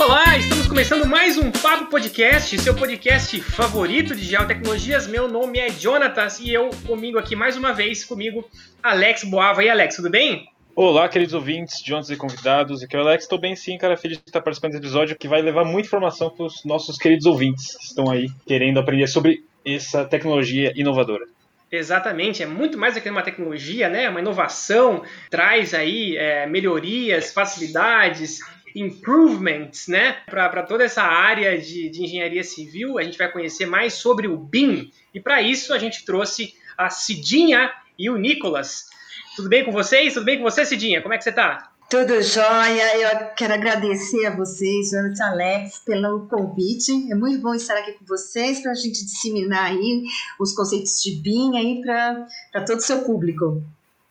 Olá, estamos começando mais um Papo Podcast, seu podcast favorito de geotecnologias. Meu nome é Jonatas e eu comigo aqui mais uma vez, comigo, Alex Boava. E Alex, tudo bem? Olá, queridos ouvintes, Jonas e convidados. Aqui é o Alex, estou bem sim, cara, feliz de estar participando desse episódio que vai levar muita informação para os nossos queridos ouvintes que estão aí querendo aprender sobre essa tecnologia inovadora. Exatamente, é muito mais do que uma tecnologia, né? Uma inovação, traz aí é, melhorias, facilidades, improvements, né? Para toda essa área de, de, engenharia civil, a gente vai conhecer mais sobre o BIM. E para isso a gente trouxe a Cidinha e o Nicolas. Tudo bem com vocês? Tudo bem com você, Cidinha? Como é que você está? Tudo jóia. Eu quero agradecer a vocês, Jonathan Alex, pelo convite. É muito bom estar aqui com vocês para a gente disseminar aí os conceitos de BIM aí para todo o seu público.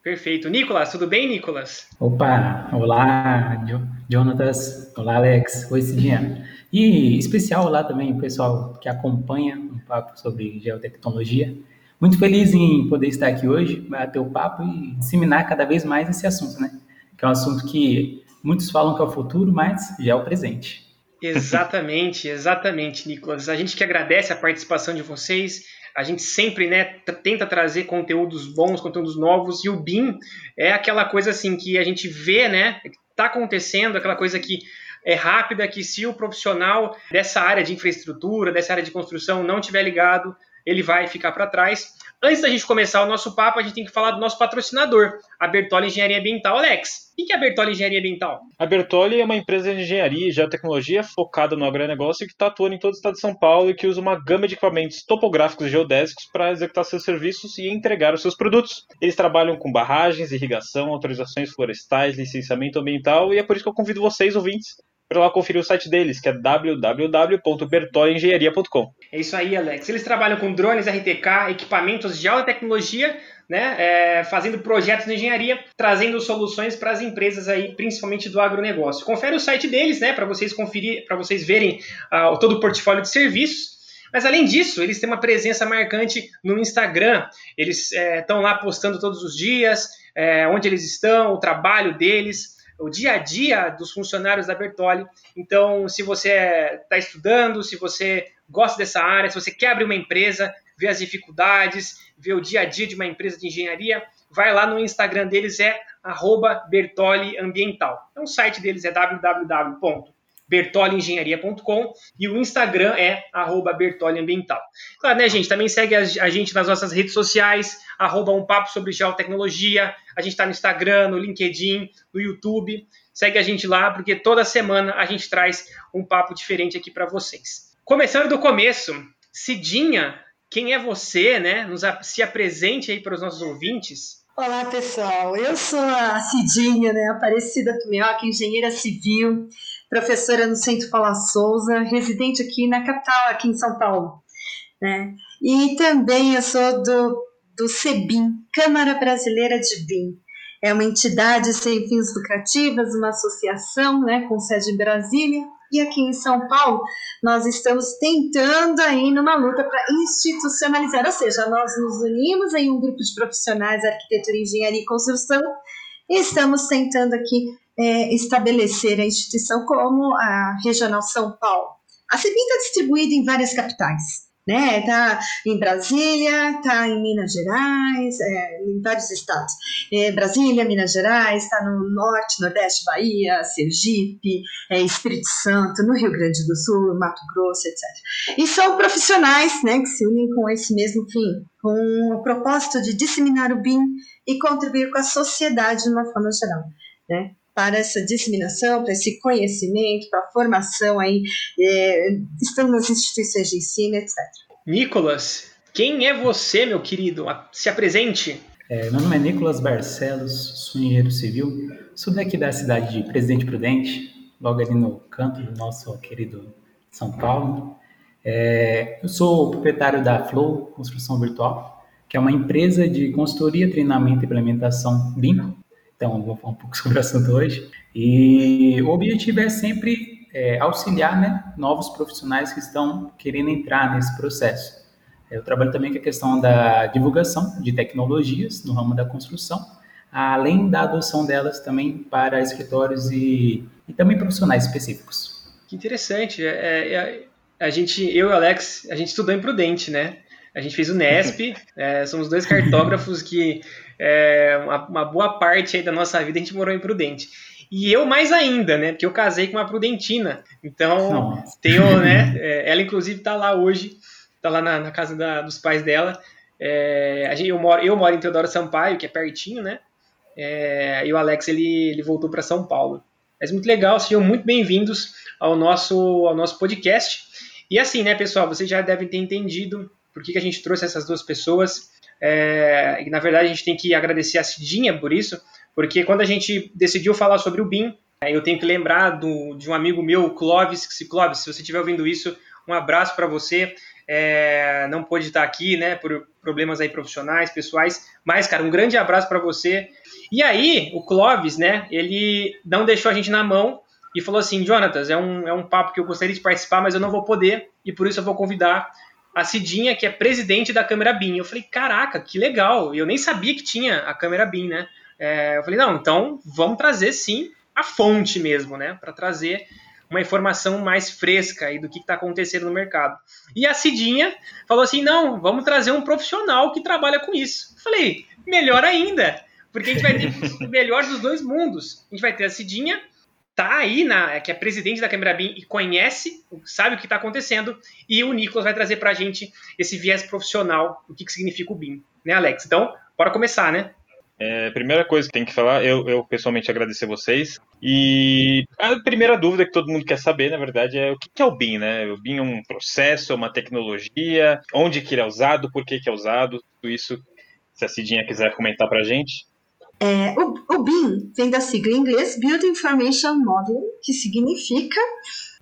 Perfeito. Nicolas, tudo bem, Nicolas? Opa, olá, Jonatas. Olá, Alex. Oi, Cidinha. E especial olá também o pessoal que acompanha um papo sobre geotecnologia. Muito feliz em poder estar aqui hoje, bater o papo e disseminar cada vez mais esse assunto, né? Que é um assunto que muitos falam que é o futuro, mas já é o presente. Exatamente, exatamente, Nicolas. A gente que agradece a participação de vocês. A gente sempre né, tenta trazer conteúdos bons, conteúdos novos, e o BIM é aquela coisa assim que a gente vê, né? Está acontecendo, aquela coisa que é rápida, que se o profissional dessa área de infraestrutura, dessa área de construção não tiver ligado, ele vai ficar para trás. Antes da gente começar o nosso papo, a gente tem que falar do nosso patrocinador, a Bertoli Engenharia Ambiental. Alex, o que é a Bertoli Engenharia Ambiental? A Bertoli é uma empresa de engenharia e geotecnologia focada no agronegócio que está atuando em todo o estado de São Paulo e que usa uma gama de equipamentos topográficos e geodésicos para executar seus serviços e entregar os seus produtos. Eles trabalham com barragens, irrigação, autorizações florestais, licenciamento ambiental e é por isso que eu convido vocês, ouvintes, para lá conferir o site deles, que é www.bertolengenharia.com. É isso aí, Alex. Eles trabalham com drones RTK, equipamentos de alta tecnologia, né, é, fazendo projetos de engenharia, trazendo soluções para as empresas aí, principalmente do agronegócio. Confere o site deles, né, para vocês conferir, para vocês verem uh, todo o portfólio de serviços. Mas além disso, eles têm uma presença marcante no Instagram. Eles estão é, lá postando todos os dias, é, onde eles estão, o trabalho deles o dia a dia dos funcionários da Bertoli. Então, se você está estudando, se você gosta dessa área, se você quer abrir uma empresa, ver as dificuldades, ver o dia a dia de uma empresa de engenharia, vai lá no Instagram deles, é Bertoli Ambiental. Então, o site deles é www bertoliengenharia.com e o Instagram é arroba bertoliambiental. Claro, né, gente? Também segue a, gente nas nossas redes sociais, arroba um papo sobre geotecnologia. A gente está no Instagram, no LinkedIn, no YouTube. Segue a gente lá, porque toda semana a gente traz um papo diferente aqui para vocês. Começando do começo, Cidinha, quem é você, né? Nos, se apresente aí para os nossos ouvintes. Olá, pessoal. Eu sou a Cidinha, né? Aparecida Tumioca, engenheira civil, professora no Centro Paula Souza, residente aqui na capital, aqui em São Paulo, né? E também eu sou do, do CEBIM, Câmara Brasileira de BIM. É uma entidade sem fins lucrativos, uma associação, né, com sede em Brasília, e aqui em São Paulo, nós estamos tentando aí numa luta para institucionalizar, ou seja, nós nos unimos em um grupo de profissionais arquitetura, engenharia e construção e estamos tentando aqui é, estabelecer a instituição como a Regional São Paulo. A CEBIM está distribuída em várias capitais né? Tá em Brasília, tá em Minas Gerais, é, em vários estados. É, Brasília, Minas Gerais, está no norte, nordeste, Bahia, Sergipe, é, Espírito Santo, no Rio Grande do Sul, Mato Grosso, etc. E são profissionais, né, que se unem com esse mesmo fim, com o propósito de disseminar o BIM e contribuir com a sociedade de uma forma geral, né? Para essa disseminação, para esse conhecimento, para a formação aí, é, estando nas instituições de ensino, etc. Nicolas, quem é você, meu querido? Se apresente. É, meu nome é Nicolas Barcelos, sou engenheiro civil, sou daqui da cidade de Presidente Prudente, logo ali no canto do nosso querido São Paulo. É, eu sou proprietário da Flow Construção Virtual, que é uma empresa de consultoria, treinamento e implementação BIM, então, vou falar um pouco sobre o assunto hoje. E o objetivo é sempre é, auxiliar né, novos profissionais que estão querendo entrar nesse processo. Eu trabalho também com a questão da divulgação de tecnologias no ramo da construção, além da adoção delas também para escritórios e, e também profissionais específicos. Que interessante. É, é, a gente, eu e o Alex, a gente estudou em Prudente, né? A gente fez o Nesp, é, somos dois cartógrafos que é, uma, uma, boa parte aí da nossa vida a gente morou em Prudente. E eu mais ainda, né? Porque eu casei com uma prudentina. Então, Nossa. tenho, né? É, ela, inclusive, está lá hoje, está lá na, na casa da, dos pais dela. É, a gente, eu, moro, eu moro em Teodoro Sampaio, que é pertinho, né? É, e o Alex, ele, ele voltou para São Paulo. Mas muito legal, sejam muito bem-vindos ao nosso, ao nosso podcast. E assim, né, pessoal, vocês já devem ter entendido por que, que a gente trouxe essas duas pessoas. É, e, na verdade, a gente tem que agradecer a Cidinha por isso, porque quando a gente decidiu falar sobre o BIM, é, eu tenho que lembrar do, de um amigo meu, Clóvis, que se Clóvis, se você estiver ouvindo isso, um abraço para você. É, não pôde estar aqui, né, por problemas aí profissionais, pessoais, mas, cara, um grande abraço para você. E aí, o Clóvis, né, ele não deixou a gente na mão e falou assim, Jonatas, é um, é um papo que eu gostaria de participar, mas eu não vou poder, e por isso eu vou convidar a Cidinha, que é presidente da câmera BIM. Eu falei, caraca, que legal, eu nem sabia que tinha a câmera BIM, né, é, eu falei, não, então vamos trazer sim a fonte mesmo, né? Para trazer uma informação mais fresca aí do que está acontecendo no mercado. E a Cidinha falou assim: não, vamos trazer um profissional que trabalha com isso. Eu falei, melhor ainda, porque a gente vai ter o melhor dos dois mundos. A gente vai ter a Cidinha, tá aí, na, que é presidente da Câmara BIM e conhece, sabe o que está acontecendo, e o Nicolas vai trazer para a gente esse viés profissional, o que, que significa o BIM, né, Alex? Então, bora começar, né? É, primeira coisa que tem que falar, eu, eu pessoalmente agradecer vocês. E a primeira dúvida que todo mundo quer saber, na verdade, é o que é o BIM, né? O BIM é um processo, é uma tecnologia, onde que ele é usado, por que, que é usado, tudo isso, se a Cidinha quiser comentar pra gente. É, o, o BIM vem da sigla em inglês Build Information Modeling, que significa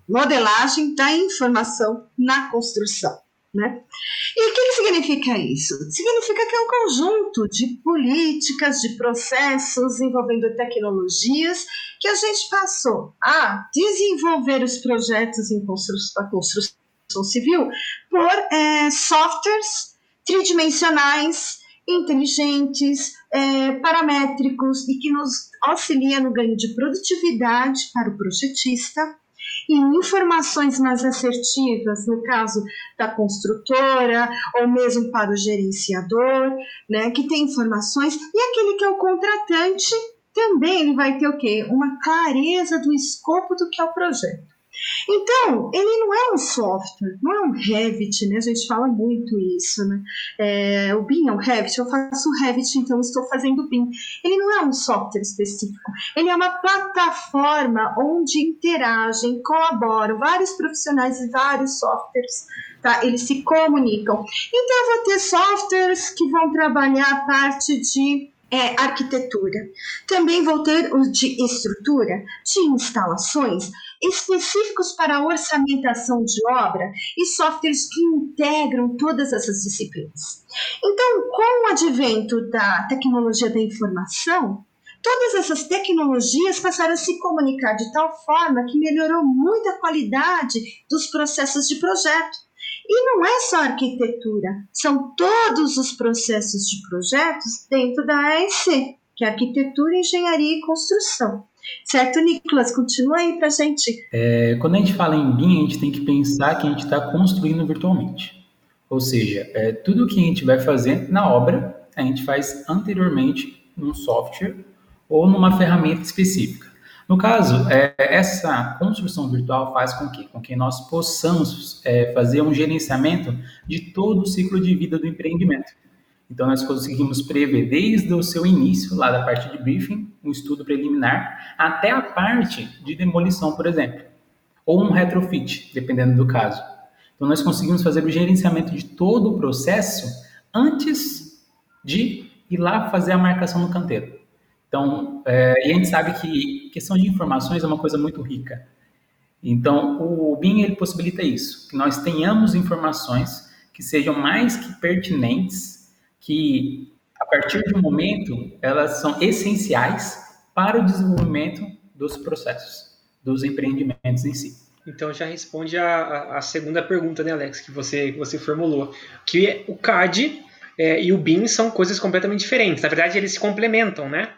modelagem da informação na construção. Né? E o que, que significa isso? Significa que é um conjunto de políticas, de processos envolvendo tecnologias que a gente passou a desenvolver os projetos em construção, da construção civil por é, softwares tridimensionais, inteligentes, é, paramétricos e que nos auxilia no ganho de produtividade para o projetista e informações mais assertivas, no caso da construtora, ou mesmo para o gerenciador, né, que tem informações, e aquele que é o contratante também ele vai ter o quê? Uma clareza do escopo do que é o projeto. Então, ele não é um software, não é um Revit, né? A gente fala muito isso, né? É, o BIM é um Revit, eu faço Revit, então estou fazendo BIM. Ele não é um software específico, ele é uma plataforma onde interagem, colaboram vários profissionais e vários softwares, tá? Eles se comunicam. Então, eu vou ter softwares que vão trabalhar a parte de é, arquitetura. Também vou ter o de estrutura, de instalações, específicos para a orçamentação de obra e softwares que integram todas essas disciplinas. Então, com o advento da tecnologia da informação, todas essas tecnologias passaram a se comunicar de tal forma que melhorou muito a qualidade dos processos de projeto. E não é só arquitetura, são todos os processos de projetos dentro da AEC, que é Arquitetura, Engenharia e Construção. Certo, Nicolas? Continua aí para gente. É, quando a gente fala em BIM, a gente tem que pensar que a gente está construindo virtualmente. Ou seja, é, tudo que a gente vai fazer na obra, a gente faz anteriormente num software ou numa ferramenta específica. No caso, é, essa construção virtual faz com que, com que nós possamos é, fazer um gerenciamento de todo o ciclo de vida do empreendimento. Então, nós conseguimos prever desde o seu início, lá da parte de briefing, um estudo preliminar, até a parte de demolição, por exemplo, ou um retrofit, dependendo do caso. Então, nós conseguimos fazer o gerenciamento de todo o processo antes de ir lá fazer a marcação no canteiro. Então, é, e a gente sabe que questão de informações é uma coisa muito rica. Então, o BIM ele possibilita isso, que nós tenhamos informações que sejam mais que pertinentes que, a partir de um momento, elas são essenciais para o desenvolvimento dos processos, dos empreendimentos em si. Então já responde a, a, segunda pergunta, né, Alex, que você, que você formulou. Que o CAD é, e o BIM são coisas completamente diferentes. Na verdade, eles se complementam, né?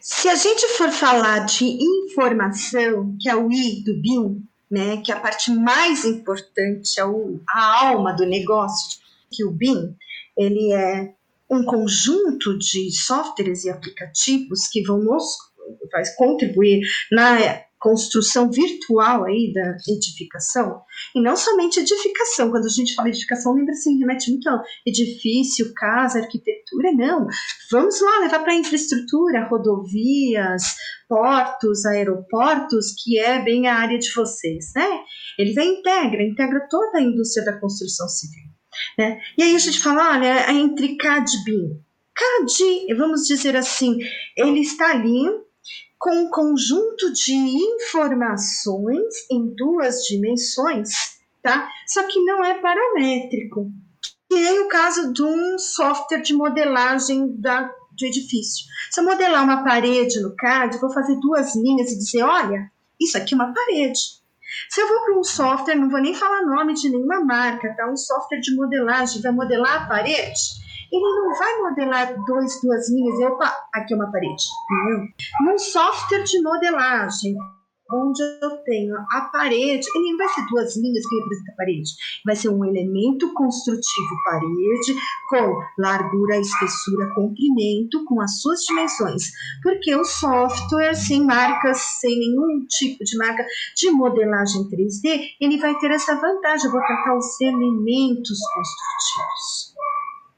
Se a gente for falar de informação, que é o I do BIM, né, que é a parte mais importante, é o, a alma do negócio, que o BIM, ele é um conjunto de softwares e aplicativos que vão nos vai contribuir na construção virtual aí da edificação, e não somente edificação, quando a gente fala edificação, lembra assim, remete muito ao edifício, casa, arquitetura, não. Vamos lá levar para a infraestrutura, rodovias, portos, aeroportos, que é bem a área de vocês, né? Ele vai integra, integra toda a indústria da construção civil. Né? E aí a gente fala, olha, entre CAD e BIM. CAD, vamos dizer assim, ele está ali com um conjunto de informações em duas dimensões, tá? Só que não é paramétrico. E aí o caso de um software de modelagem da, de edifício. Se eu modelar uma parede no CAD, vou fazer duas linhas e dizer, olha, isso aqui é uma parede. Se eu vou para um software, não vou nem falar nome de nenhuma marca, tá? Um software de modelagem vai modelar a parede ele não vai modelar dois, duas linhas e opa, aqui é uma parede. Entendeu? Num software de modelagem, onde eu tenho a parede, ele não vai ser duas linhas que representam a parede, vai ser um elemento construtivo parede com largura, espessura, comprimento, com as suas dimensões, porque o software sem marcas, sem nenhum tipo de marca de modelagem 3D, ele vai ter essa vantagem, eu vou tratar os elementos construtivos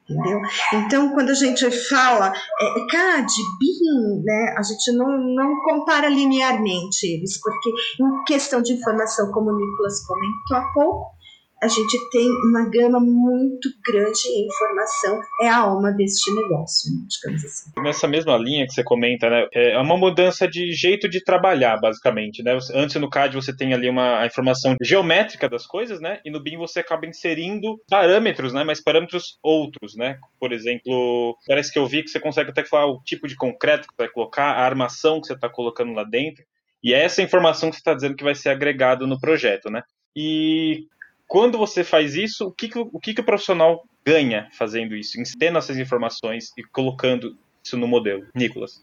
entendeu? Então, quando a gente fala é, CAD, BIM, né, a gente não, não compara linearmente eles, porque em questão de informação, como o Nicolas comentou há pouco, a gente tem uma gama muito grande de informação, é a alma deste negócio, né, digamos assim. Nessa mesma linha que você comenta, né, é uma mudança de jeito de trabalhar, basicamente, né? Antes no CAD você tem ali uma informação geométrica das coisas, né? E no BIM você acaba inserindo parâmetros, né? Mas parâmetros outros, né? Por exemplo, parece que eu vi que você consegue até falar o tipo de concreto que você vai colocar, a armação que você está colocando lá dentro. E é essa informação que você está dizendo que vai ser agregado no projeto, né? E quando você faz isso, o que, que, o, que, que o profissional ganha fazendo isso, tendo essas informações e colocando isso no modelo? Nicolas.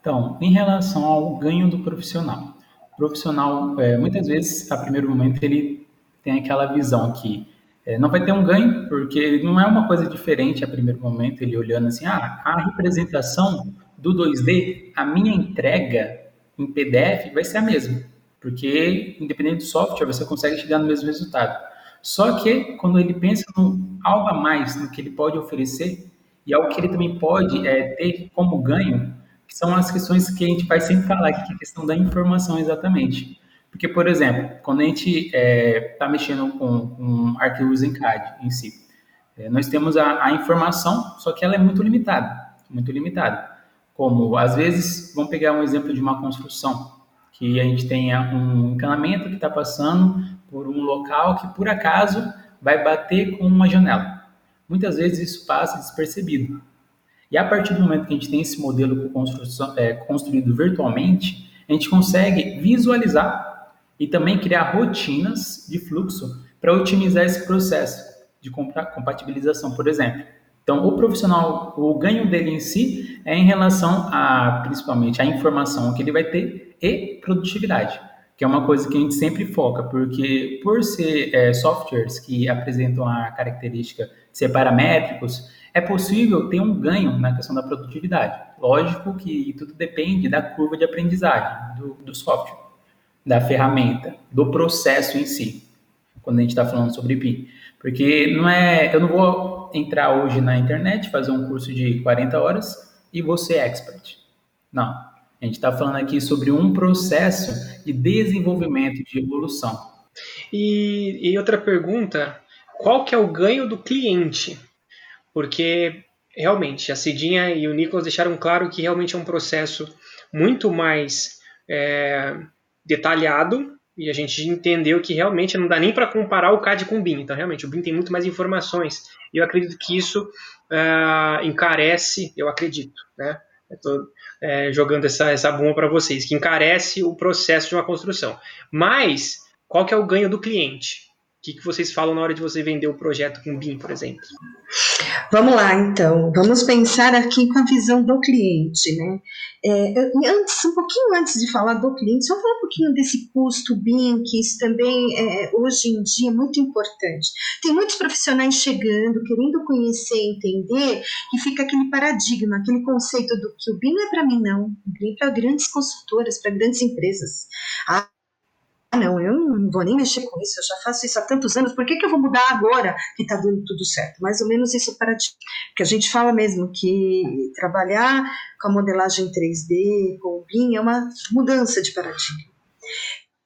Então, em relação ao ganho do profissional, o profissional, é, muitas vezes, a primeiro momento, ele tem aquela visão que é, não vai ter um ganho, porque não é uma coisa diferente a primeiro momento, ele olhando assim, ah, a representação do 2D, a minha entrega em PDF vai ser a mesma porque independente do software você consegue chegar no mesmo resultado. Só que quando ele pensa em algo a mais no que ele pode oferecer e algo que ele também pode é, ter como ganho, que são as questões que a gente vai sempre falar que é a questão da informação exatamente. Porque, por exemplo, quando a gente está é, tá mexendo com, com arquivos em CAD em si, é, nós temos a, a, informação, só que ela é muito limitada, muito limitada. Como, às vezes, vamos pegar um exemplo de uma construção que a gente tenha um encanamento que está passando por um local que por acaso vai bater com uma janela. Muitas vezes isso passa despercebido. E a partir do momento que a gente tem esse modelo é, construído virtualmente, a gente consegue visualizar e também criar rotinas de fluxo para otimizar esse processo de compatibilização, por exemplo. Então, o profissional, o ganho dele em si é em relação a, principalmente, a informação que ele vai ter e produtividade, que é uma coisa que a gente sempre foca, porque por ser é, softwares que apresentam a característica de ser paramétricos, é possível ter um ganho na questão da produtividade. Lógico que tudo depende da curva de aprendizagem do, do software, da ferramenta, do processo em si, quando a gente está falando sobre PI. Porque não é, eu não vou entrar hoje na internet, fazer um curso de 40 horas e você expert. Não. A gente está falando aqui sobre um processo de desenvolvimento, de evolução. E, e outra pergunta, qual que é o ganho do cliente? Porque realmente a Cidinha e o Nicolas deixaram claro que realmente é um processo muito mais é, detalhado e a gente entendeu que realmente não dá nem para comparar o CAD com o BIM. Então, realmente, o BIM tem muito mais informações. E eu acredito que isso uh, encarece, eu acredito, né? Estou é, jogando essa, essa bomba para vocês, que encarece o processo de uma construção. Mas, qual que é o ganho do cliente? O que, que vocês falam na hora de você vender o projeto com BIM, por exemplo? Vamos lá, então. Vamos pensar aqui com a visão do cliente, né? É, antes, um pouquinho antes de falar do cliente, só falar um pouquinho desse custo BIM, que isso também é, hoje em dia é muito importante. Tem muitos profissionais chegando, querendo conhecer, entender, e fica aquele paradigma, aquele conceito do que o BIM é para mim, não. O BIM é para grandes consultoras, para grandes empresas. Ah, ah, não, eu não vou nem mexer com isso, eu já faço isso há tantos anos, por que, que eu vou mudar agora que está dando tudo certo? Mais ou menos isso para ti. Porque a gente fala mesmo que trabalhar com a modelagem 3D, com o BIM, é uma mudança de paradigma.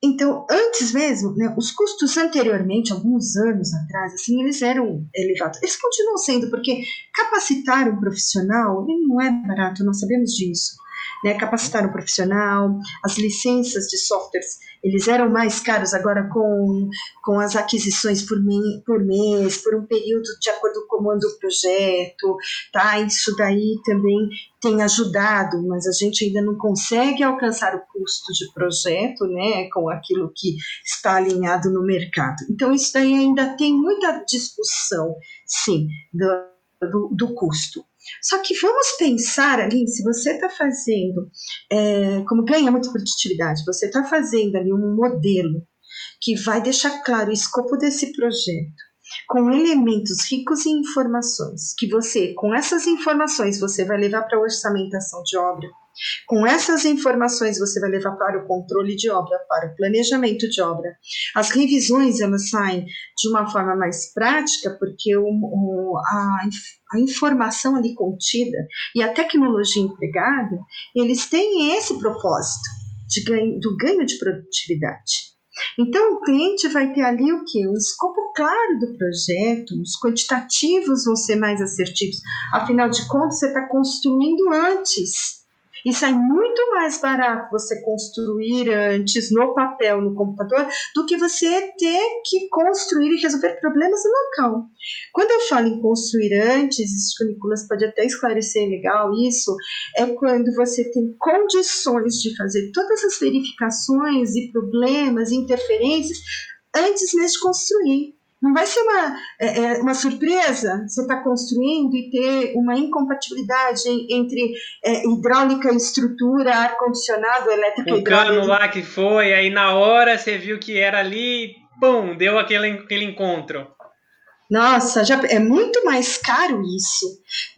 Então, antes mesmo, né, os custos anteriormente, alguns anos atrás, assim, eles eram elevados. Eles continuam sendo, porque capacitar um profissional não é barato, nós sabemos disso né, capacitar um profissional, as licenças de softwares, eles eram mais caros agora com, com as aquisições por, me, por mês, por um período de acordo com o comando do projeto, tá? Isso daí também tem ajudado, mas a gente ainda não consegue alcançar o custo de projeto, né, com aquilo que está alinhado no mercado. Então, isso daí ainda tem muita discussão, sim, do, do, do custo. Só que vamos pensar ali, se você está fazendo, é, como ganha muita produtividade, você está fazendo ali um modelo que vai deixar claro o escopo desse projeto, com elementos ricos em informações, que você, com essas informações, você vai levar para a orçamentação de obra, com essas informações, você vai levar para o controle de obra, para o planejamento de obra. As revisões elas saem de uma forma mais prática, porque o, o, a, a informação ali contida e a tecnologia empregada, eles têm esse propósito de ganho, do ganho de produtividade. Então, o cliente vai ter ali o que? Um escopo claro do projeto, os quantitativos vão ser mais assertivos. Afinal de contas, você está construindo antes e sai muito mais barato você construir antes no papel, no computador, do que você ter que construir e resolver problemas no local. Quando eu falo em construir antes, isso que o Nicolas pode até esclarecer legal isso, é quando você tem condições de fazer todas as verificações e problemas, interferências, antes mesmo de construir. Não vai ser uma, é, é uma surpresa você estar tá construindo e ter uma incompatibilidade entre é, hidráulica, estrutura, ar-condicionado, elétrica O cano lá que foi, aí na hora você viu que era ali, pum, deu aquele, aquele encontro. Nossa, já é muito mais caro isso.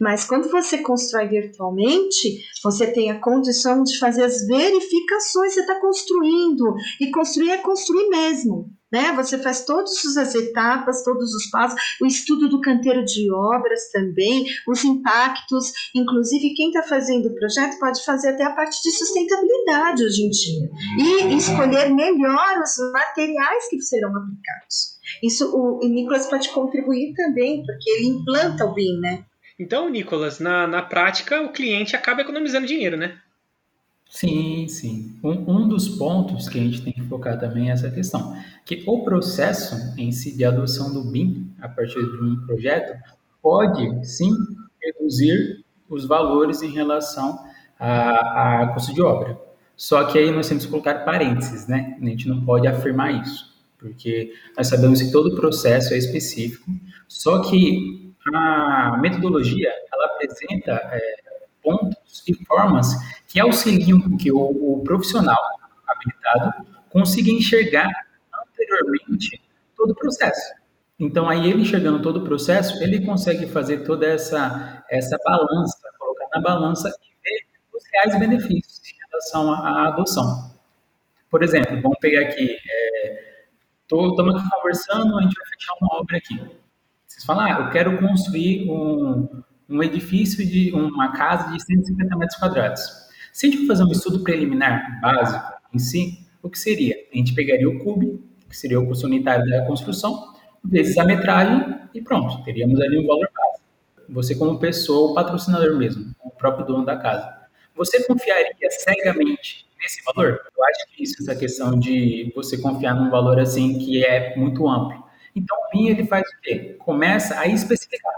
Mas quando você constrói virtualmente, você tem a condição de fazer as verificações que você está construindo. E construir é construir mesmo né? Você faz todas as etapas, todos os passos, o estudo do canteiro de obras também, os impactos, inclusive quem está fazendo o projeto pode fazer até a parte de sustentabilidade hoje em dia e escolher melhor os materiais que serão aplicados. Isso o, o Nicolas pode contribuir também, porque ele implanta o BIM, né? Então, Nicolas, na, na prática, o cliente acaba economizando dinheiro, né? Sim, sim. Um, um dos pontos que a gente tem que focar também é essa questão, que o processo em si de adoção do BIM a partir de um projeto pode sim reduzir os valores em relação a, a custo de obra. Só que aí nós temos que colocar parênteses, né? A gente não pode afirmar isso, porque nós sabemos que todo processo é específico, só que a metodologia ela apresenta é, pontos e formas que auxiliam que o, o profissional habilitado consiga enxergar anteriormente todo o processo. Então, aí ele enxergando todo o processo, ele consegue fazer toda essa, essa balança, colocar na balança e ver os reais benefícios em relação à, adoção. Por exemplo, vamos pegar aqui, estamos é, conversando, a gente vai fechar uma obra aqui. Vocês falam, ah, eu quero construir um, um edifício de uma casa de 150 metros quadrados. Se a gente for fazer um estudo preliminar básico em si, o que seria? A gente pegaria o cube, que seria o custo unitário da construção, vezes a metragem e pronto, teríamos ali um valor básico. Você como pessoa, o patrocinador mesmo, o próprio dono da casa. Você confiaria cegamente nesse valor? Eu acho que isso, essa questão de você confiar num valor assim que é muito amplo. Então, o BIM, ele faz o quê? Começa a especificar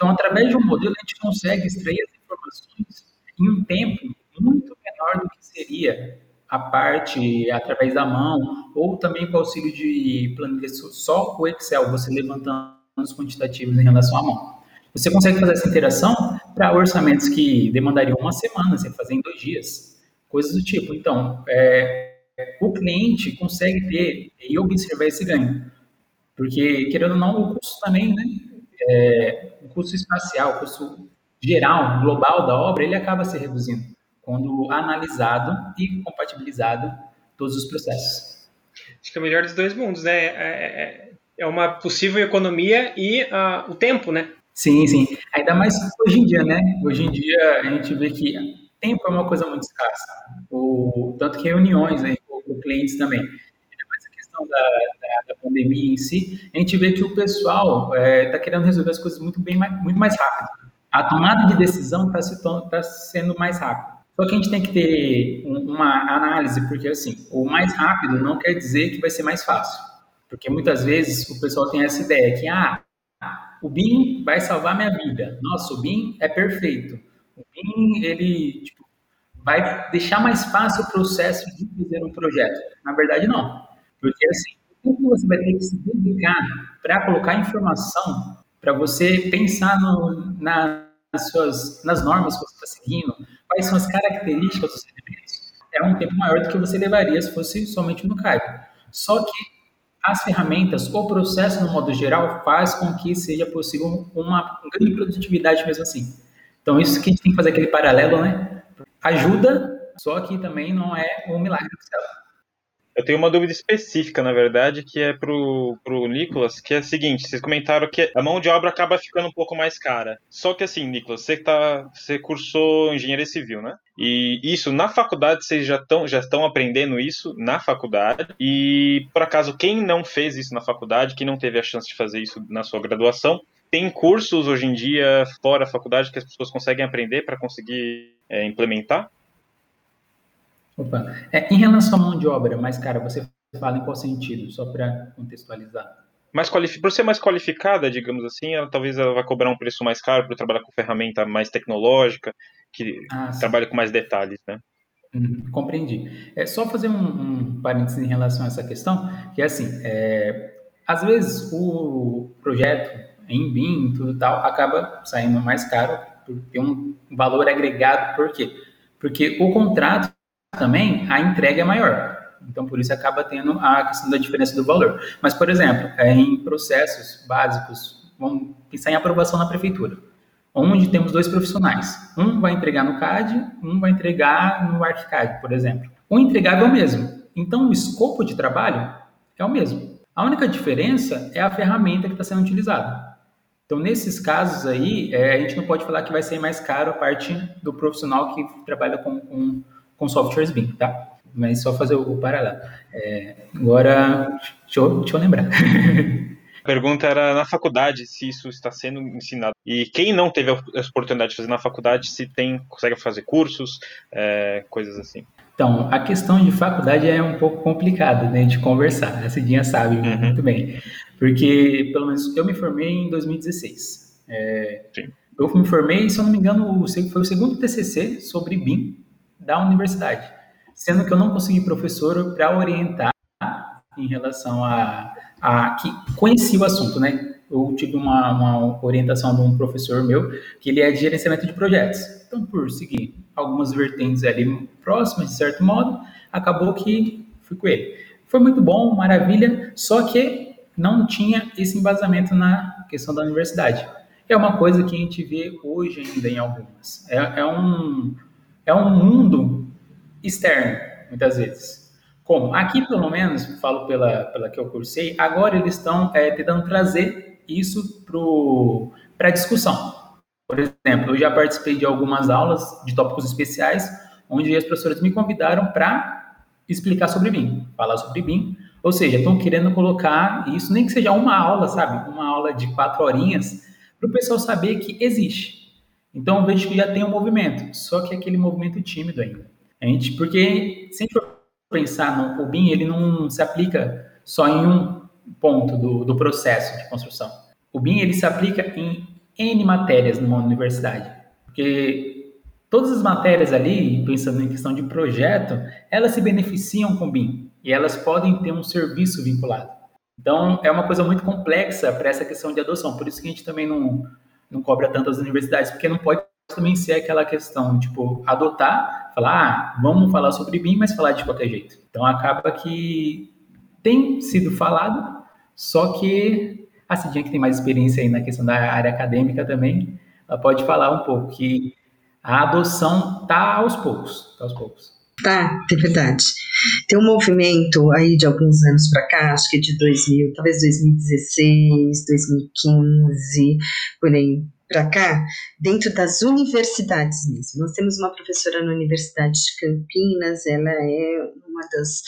então, através de um modelo, a gente consegue extrair as informações em um tempo muito menor do que seria a parte através da mão, ou também com auxílio de planilha só o Excel, você levantando os quantitativos em relação à mão. Você consegue fazer essa interação para orçamentos que demandariam uma semana, você fazer em dois dias, coisas do tipo. Então, é, o cliente consegue ter e observar esse ganho. Porque, querendo ou não, o custo também, né? É, o custo espacial, o custo geral, global da obra, ele acaba se reduzindo quando analisado e compatibilizado todos os processos. Acho que é o melhor dos dois mundos, né? É, é, é uma possível economia e uh, o tempo, né? Sim, sim. Ainda mais hoje em dia, né? Hoje em dia a gente vê que tempo é uma coisa muito escassa. O, tanto que reuniões com, com clientes também. Questão da, da, da, pandemia em si, a gente vê que o pessoal está é, tá querendo resolver as coisas muito, bem, muito mais rápido. A tomada de decisão está tá sendo mais rápida. Só que a gente tem que ter uma análise, porque assim, o mais rápido não quer dizer que vai ser mais fácil. Porque muitas vezes o pessoal tem essa ideia que, ah, o BIM vai salvar minha vida. Nossa, o BIM é perfeito. O BIM, ele tipo, vai deixar mais fácil o processo de fazer um projeto. Na verdade, não. Porque assim, o que você vai ter que se dedicar para colocar informação, para você pensar no, na, nas, suas, nas normas que você está seguindo, quais são as características dos elementos, é um tempo maior do que você levaria se fosse somente no CAD. Só que as ferramentas, o processo no modo geral, faz com que seja possível uma grande produtividade mesmo assim. Então, isso que a gente tem que fazer aquele paralelo, né? Ajuda, só que também não é um milagre do céu. Eu tenho uma dúvida específica, na verdade, que é pro, pro Nicolas, que é a seguinte, vocês comentaram que a mão de obra acaba ficando um pouco mais cara. Só que assim, Nicolas, você tá. Você cursou engenharia civil, né? E isso, na faculdade, vocês já estão já estão aprendendo isso na faculdade. E, por acaso, quem não fez isso na faculdade, quem não teve a chance de fazer isso na sua graduação, tem cursos hoje em dia fora a faculdade que as pessoas conseguem aprender para conseguir é, implementar? Opa. É, em relação à mão de obra mais cara, você fala em qual sentido? Só para contextualizar. Mais qualific... Por ser mais qualificada, digamos assim, ela, talvez ela vai cobrar um preço mais caro para trabalhar com ferramenta mais tecnológica, que ah, trabalha com mais detalhes, né? Uhum, compreendi. É só fazer um, um parênteses em relação a essa questão, que é assim, é, às vezes o projeto em BIM tudo tal acaba saindo mais caro ter um valor agregado, por quê? Porque o contrato também a entrega é maior. Então, por isso acaba tendo a questão da diferença do valor. Mas, por exemplo, é, em processos básicos, vamos pensar em aprovação na prefeitura, onde temos dois profissionais. Um vai entregar no CAD, um vai entregar no ArchiCAD, por exemplo. O entregável é o mesmo. Então, o escopo de trabalho é o mesmo. A única diferença é a ferramenta que está sendo utilizada. Então, nesses casos aí, é, a gente não pode falar que vai ser mais caro a parte do profissional que trabalha com, com com softwares BIM, tá? Mas só fazer o, paralelo. É, agora, deixa eu, deixa eu lembrar. A pergunta era na faculdade se isso está sendo ensinado. E quem não teve a oportunidade de fazer na faculdade, se tem, consegue fazer cursos, é, coisas assim. Então, a questão de faculdade é um pouco complicada né, de conversar. A Cidinha sabe uhum. muito bem. Porque, pelo menos, eu me formei em 2016. É, eu me formei, se eu não me engano, foi o segundo TCC sobre BIM da universidade, sendo que eu não consegui professor para orientar em relação a, a que conhecia o assunto, né? Eu tive uma, uma orientação de um professor meu que ele é de gerenciamento de projetos. Então, por seguir algumas vertentes ali próximas, de certo modo, acabou que fui com ele. Foi muito bom, maravilha, só que não tinha esse embasamento na questão da universidade. É uma coisa que a gente vê hoje ainda em algumas. É, é um, é um mundo externo, muitas vezes. Como? Aqui, pelo menos, falo pela, pela que eu cursei, agora eles estão é, tentando trazer isso para a discussão. Por exemplo, eu já participei de algumas aulas de tópicos especiais, onde as professoras me convidaram para explicar sobre BIM, falar sobre BIM. Ou seja, estão querendo colocar isso, nem que seja uma aula, sabe? Uma aula de quatro horinhas, para o pessoal saber que existe. Então eu vejo que já tem um movimento, só que é aquele movimento tímido ainda. A gente, porque sempre pensar no o BIM, ele não se aplica só em um ponto do, do processo de construção. O BIM ele se aplica em N matérias numa universidade. Porque todas as matérias ali, pensando em questão de projeto, elas se beneficiam com o BIM e elas podem ter um serviço vinculado. Então, é uma coisa muito complexa para essa questão de adoção. Por isso que a gente também não, não cobra tanto as universidades, porque não pode também ser aquela questão, tipo, adotar, falar, ah, vamos falar sobre BIM, mas falar de qualquer jeito. Então, acaba que tem sido falado, só que a Cidinha, que tem mais experiência aí na questão da área acadêmica também, ela pode falar um pouco que a adoção tá aos poucos, tá aos poucos. Tá, é verdade. Tem um movimento aí de alguns anos para cá, acho que de 2000, talvez 2016, 2015, por aí para cá, dentro das universidades mesmo. Nós temos uma professora na Universidade de Campinas, ela é uma das,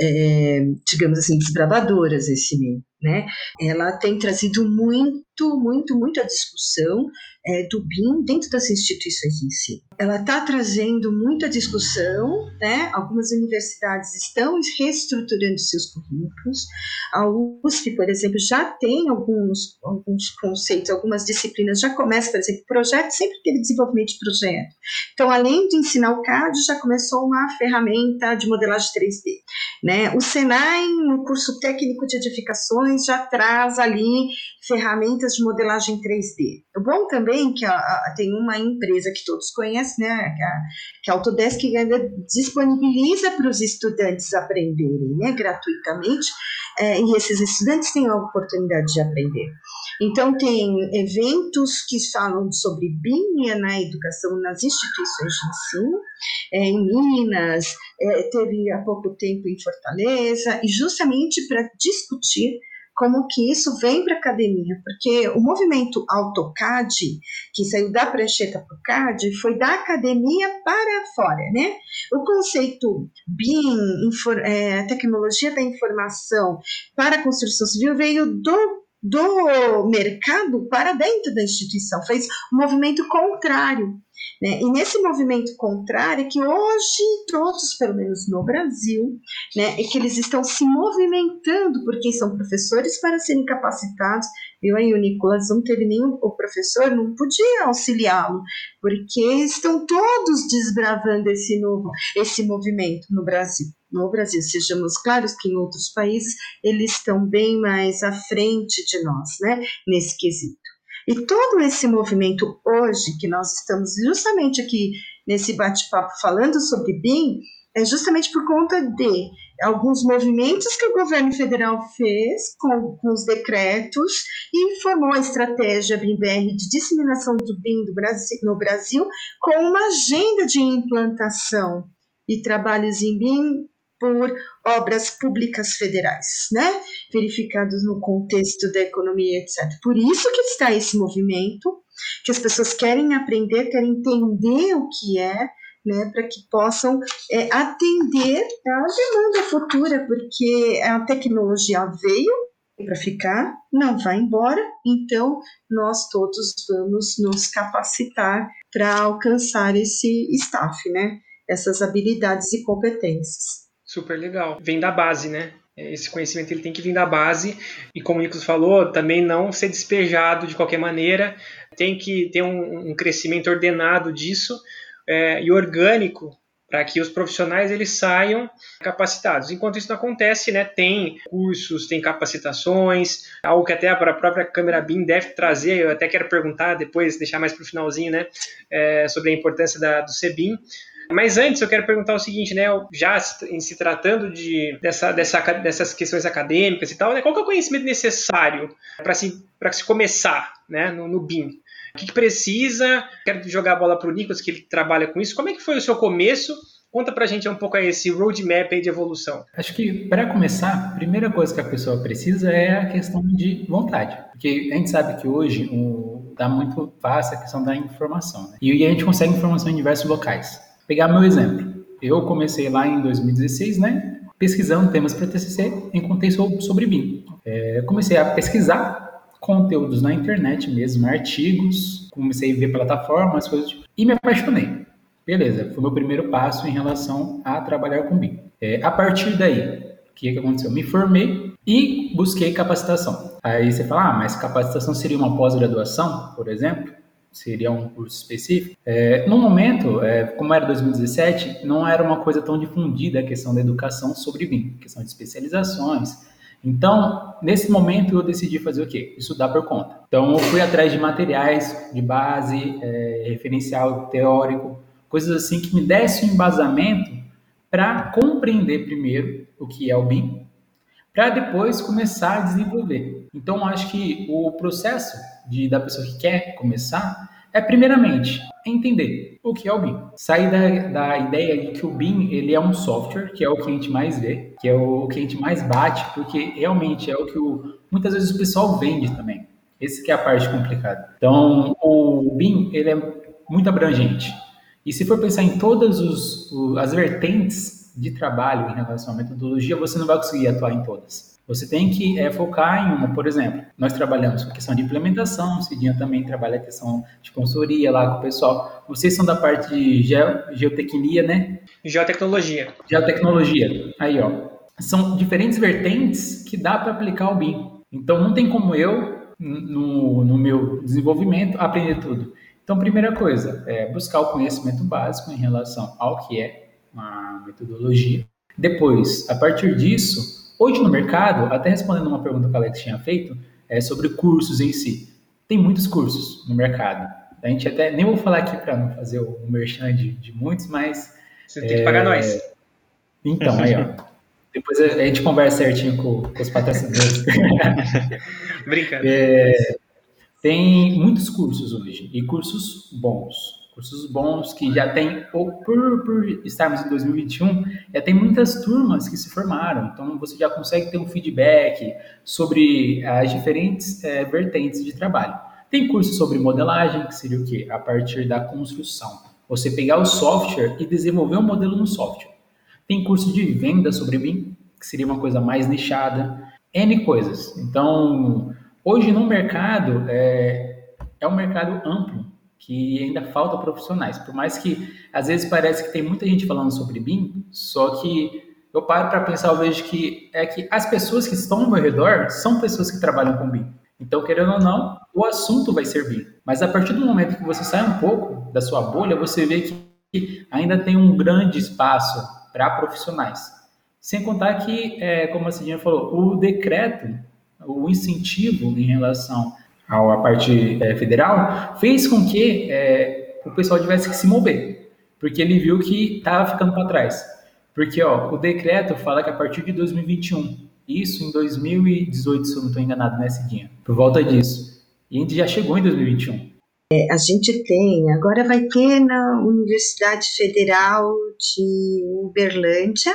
é, digamos assim, desbravadoras desse meio né? Ela tem trazido muito, muito, muito a discussão é, do BIM dentro das instituições em si. Ela está trazendo muita discussão, né? Algumas universidades estão reestruturando seus currículos. A USP, por exemplo, já tem alguns, alguns conceitos, algumas disciplinas, já começa, por exemplo, projeto, sempre aquele desenvolvimento de projeto. Então, além de ensinar o CAD, já começou uma ferramenta de modelagem 3D. Né? O Senai, no curso técnico de edificações, já traz ali ferramentas de modelagem 3D. O bom também é que a, a, tem uma empresa que todos conhecem, né, que a, que a Autodesk ainda disponibiliza para os estudantes aprenderem né, gratuitamente, é, e esses estudantes têm a oportunidade de aprender. Então, tem eventos que falam sobre BIM na educação nas instituições de ensino, é, em Minas, é, teve há pouco tempo em Fortaleza, e justamente para discutir como que isso vem para a academia, porque o movimento AutoCAD, que saiu da prancheta para o CAD, foi da academia para fora, né? O conceito BIM, é, tecnologia da informação para a construção civil, veio do do mercado para dentro da instituição, fez um movimento contrário. Né? E nesse movimento contrário, é que hoje todos, pelo menos no Brasil, né, é que eles estão se movimentando, porque são professores para serem capacitados. Viu aí, o Nicolas não teve nenhum, o professor não podia auxiliá-lo, porque estão todos desbravando esse novo, esse movimento no Brasil. No Brasil, sejamos claros que em outros países eles estão bem mais à frente de nós, né, nesse quesito. E todo esse movimento hoje, que nós estamos justamente aqui nesse bate-papo falando sobre BIM, é justamente por conta de alguns movimentos que o governo federal fez com, com os decretos e formou a estratégia BIM-BR de disseminação do BIM do Brasil, no Brasil com uma agenda de implantação e trabalhos em BIM por obras públicas federais, né? Verificados no contexto da economia, etc. Por isso que está esse movimento, que as pessoas querem aprender, querem entender o que é, né, para que possam é, atender a demanda futura, porque a tecnologia veio para ficar, não vai embora, então nós todos vamos nos capacitar para alcançar esse staff, né, essas habilidades e competências. Super legal. Vem da base, né? Esse conhecimento ele tem que vir da base e, como o Nicolas falou, também não ser despejado de qualquer maneira. Tem que ter um, um crescimento ordenado disso é, e orgânico para que os profissionais eles saiam capacitados. Enquanto isso não acontece, né, tem cursos, tem capacitações, algo que até a própria câmera BIM deve trazer. Eu até quero perguntar depois, deixar mais para o finalzinho, né, é, sobre a importância da, do CBIM. Mas antes eu quero perguntar o seguinte, né? Já em se tratando de, dessa, dessa, dessas questões acadêmicas e tal, né? Qual é o conhecimento necessário para se, se começar né, no, no BIM? O que, que precisa? Quero jogar a bola para o Nicolas, que ele trabalha com isso. Como é que foi o seu começo? Conta pra gente um pouco aí esse roadmap aí de evolução. Acho que para começar, a primeira coisa que a pessoa precisa é a questão de vontade. Porque a gente sabe que hoje o, muito fácil a questão da informação. Né? E a gente consegue informação em diversos locais pegar meu exemplo. Eu comecei lá em 2016, né? Pesquisando temas para TCC, encontrei sobre BIM. É, comecei a pesquisar conteúdos na internet mesmo, artigos, comecei a ver plataformas, coisas tipo, e me apaixonei. Beleza, foi meu primeiro passo em relação a trabalhar com BIM. É, a partir daí, o que, que aconteceu? Me formei e busquei capacitação. Aí você fala, ah, mas capacitação seria uma pós-graduação, por exemplo? Seria um curso específico. É, no momento, é, como era 2017, não era uma coisa tão difundida a questão da educação sobre BIM, questão de especializações. Então, nesse momento, eu decidi fazer o quê? Estudar por conta. Então, eu fui atrás de materiais de base, é, referencial teórico, coisas assim que me dessem um embasamento para compreender primeiro o que é o BIM, para depois começar a desenvolver. Então, acho que o processo de, da pessoa que quer começar é, primeiramente, entender o que é o BIM. Sair da, da ideia de que o BIM ele é um software, que é o que a gente mais vê, que é o que a gente mais bate, porque realmente é o que o, muitas vezes o pessoal vende também. Esse que é a parte complicada. Então, o BIM ele é muito abrangente. E se for pensar em todas os, as vertentes de trabalho em relação à metodologia, você não vai conseguir atuar em todas. Você tem que é, focar em uma, por exemplo, nós trabalhamos com questão de implementação, o Cidinha também trabalha a questão de consultoria lá com o pessoal. Vocês são da parte de geo, geotecnia, né? Geotecnologia. Geotecnologia. Aí, ó. São diferentes vertentes que dá para aplicar o BIM. Então, não tem como eu, no, no meu desenvolvimento, aprender tudo. Então, primeira coisa, é buscar o conhecimento básico em relação ao que é uma metodologia. Depois, a partir disso, Hoje no mercado, até respondendo uma pergunta que a Alex tinha feito, é sobre cursos em si. Tem muitos cursos no mercado. A gente até, nem vou falar aqui para não fazer o merchan de, de muitos, mas... Você tem é... que pagar nós. Então, aí, ó. Depois a gente conversa certinho com, com os patrocinadores. Brincando. É, tem muitos cursos hoje, e cursos bons cursos bons que já tem, ou por, por estarmos em 2021, já tem muitas turmas que se formaram, então você já consegue ter um feedback sobre as diferentes é, vertentes de trabalho. Tem curso sobre modelagem, que seria o quê? A partir da construção. Você pegar o software e desenvolver um modelo no software. Tem curso de venda sobre BIM, que seria uma coisa mais nichada. N coisas. Então, hoje no mercado, é, é um mercado amplo que ainda falta profissionais. Por mais que às vezes parece que tem muita gente falando sobre BIM, só que eu paro para pensar, eu vejo que é que as pessoas que estão ao meu redor são pessoas que trabalham com BIM. Então, querendo ou não, o assunto vai ser BIM. Mas a partir do momento que você sai um pouco da sua bolha, você vê que ainda tem um grande espaço para profissionais. Sem contar que, é, como a Cidinha falou, o decreto, o incentivo em relação a parte é, federal, fez com que é, o pessoal tivesse que se mover, porque ele viu que estava ficando para trás. Porque ó, o decreto fala que a partir de 2021, isso em 2018, se eu não estou enganado, né, Cidinha? Por volta disso. E a gente já chegou em 2021. É, a gente tem, agora vai ter na Universidade Federal de Uberlândia,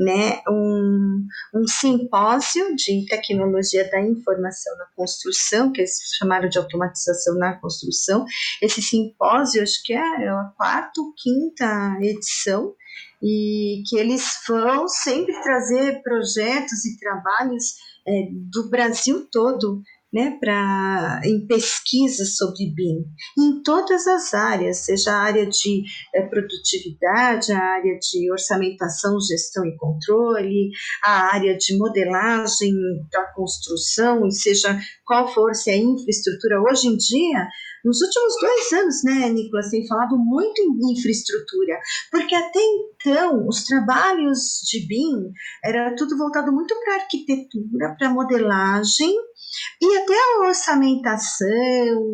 né, um, um simpósio de tecnologia da informação na construção, que eles chamaram de automatização na construção. Esse simpósio, acho que é a quarta ou quinta edição, e que eles vão sempre trazer projetos e trabalhos é, do Brasil todo né, pra, em pesquisa sobre BIM, em todas as áreas, seja a área de é, produtividade, a área de orçamentação, gestão e controle, a área de modelagem da construção, seja qual for se é infraestrutura. Hoje em dia, nos últimos dois anos, né, Nicolas, tem falado muito em infraestrutura, porque até então os trabalhos de BIM era tudo voltado muito para arquitetura, para modelagem, e até a orçamentação,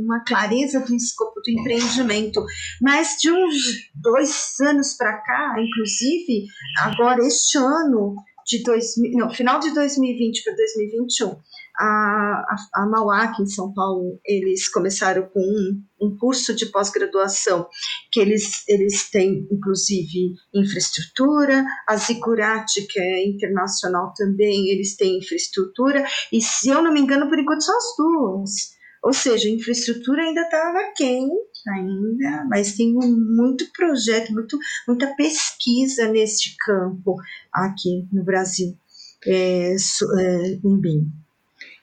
uma clareza do escopo do empreendimento. Mas de uns dois anos para cá, inclusive, agora este ano, de dois, não, final de 2020 para 2021, a, a, a Mauá, aqui em São Paulo, eles começaram com um, um curso de pós-graduação, que eles, eles têm, inclusive, infraestrutura, a Zigurati, que é internacional também, eles têm infraestrutura, e se eu não me engano, por enquanto são as duas. Ou seja, a infraestrutura ainda estava quem ainda, mas tem muito projeto, muito, muita pesquisa neste campo aqui no Brasil, é, é, em BIM.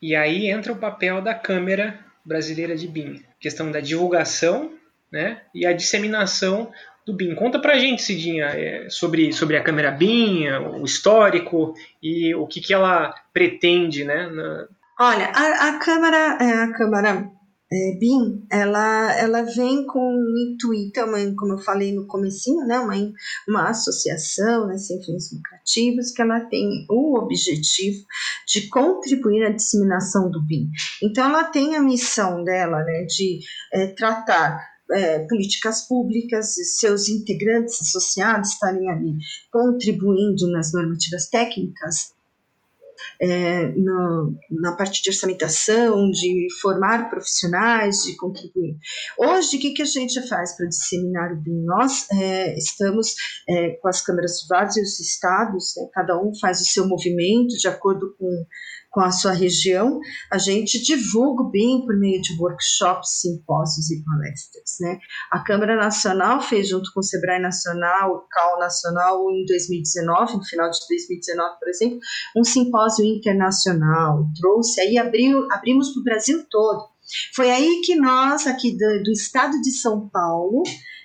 E aí entra o papel da Câmara Brasileira de BIM, questão da divulgação né, e a disseminação do BIM. Conta pra gente, Cidinha, é, sobre, sobre a Câmara BIM, o histórico e o que, que ela pretende, né? Na... Olha, a, a Câmara, é, a Câmara é, BIM, ela, ela vem com o intuito, é como eu falei no comecinho, né, uma, uma associação né, sem fins lucrativos que ela tem o objetivo de contribuir na disseminação do BIM. Então, ela tem a missão dela né, de é, tratar é, políticas públicas, seus integrantes associados estarem ali contribuindo nas normativas técnicas é, no, na parte de orçamentação, de formar profissionais, de contribuir. Hoje, o que, que a gente faz para disseminar o BIM? Nós é, estamos é, com as câmaras de vários estados, né, cada um faz o seu movimento de acordo com com a sua região, a gente divulga bem por meio de workshops, simpósios e palestras. Né? A Câmara Nacional fez, junto com o Sebrae Nacional, o CAL Nacional, em 2019, no final de 2019, por exemplo, um simpósio internacional, trouxe aí, abriu, abrimos para o Brasil todo. Foi aí que nós, aqui do, do estado de São Paulo,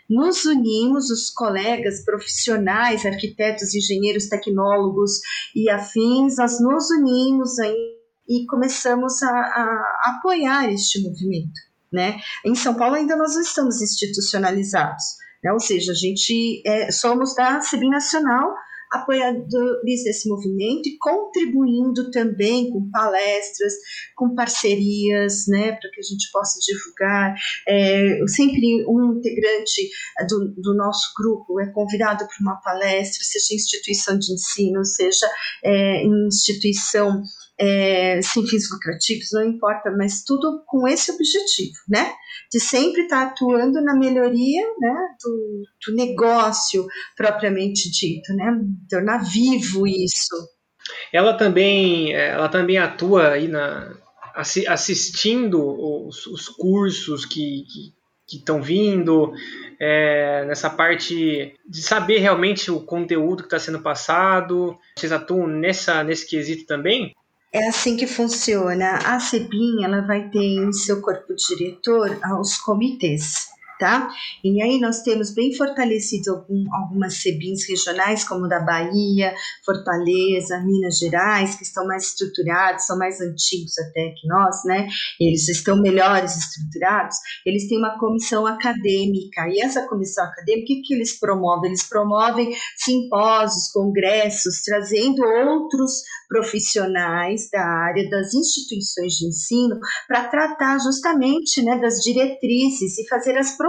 nos unimos, os colegas profissionais, arquitetos, engenheiros, tecnólogos e afins, nós nos unimos aí e começamos a, a apoiar este movimento. Né? Em São Paulo ainda nós não estamos institucionalizados, né? ou seja, a gente é, somos da CEBIM Nacional, apoiadores desse movimento e contribuindo também com palestras, com parcerias, né, para que a gente possa divulgar. É, sempre um integrante do, do nosso grupo é convidado para uma palestra, seja em instituição de ensino, seja é, em instituição é, sem fins lucrativos, não importa, mas tudo com esse objetivo, né? De sempre estar atuando na melhoria né, do, do negócio propriamente dito, né? Tornar vivo isso. Ela também, ela também atua aí na, assistindo os, os cursos que, que estão vindo, é, nessa parte de saber realmente o conteúdo que está sendo passado. Vocês atuam nessa, nesse quesito também? É assim que funciona. A CEBIM ela vai ter em seu corpo diretor os comitês tá? E aí nós temos bem fortalecido algum, algumas CEBINs regionais, como da Bahia, Fortaleza, Minas Gerais, que estão mais estruturados, são mais antigos até que nós, né? Eles estão melhores estruturados. Eles têm uma comissão acadêmica, e essa comissão acadêmica, o que, que eles promovem? Eles promovem simpósios, congressos, trazendo outros profissionais da área das instituições de ensino para tratar justamente né, das diretrizes e fazer as propostas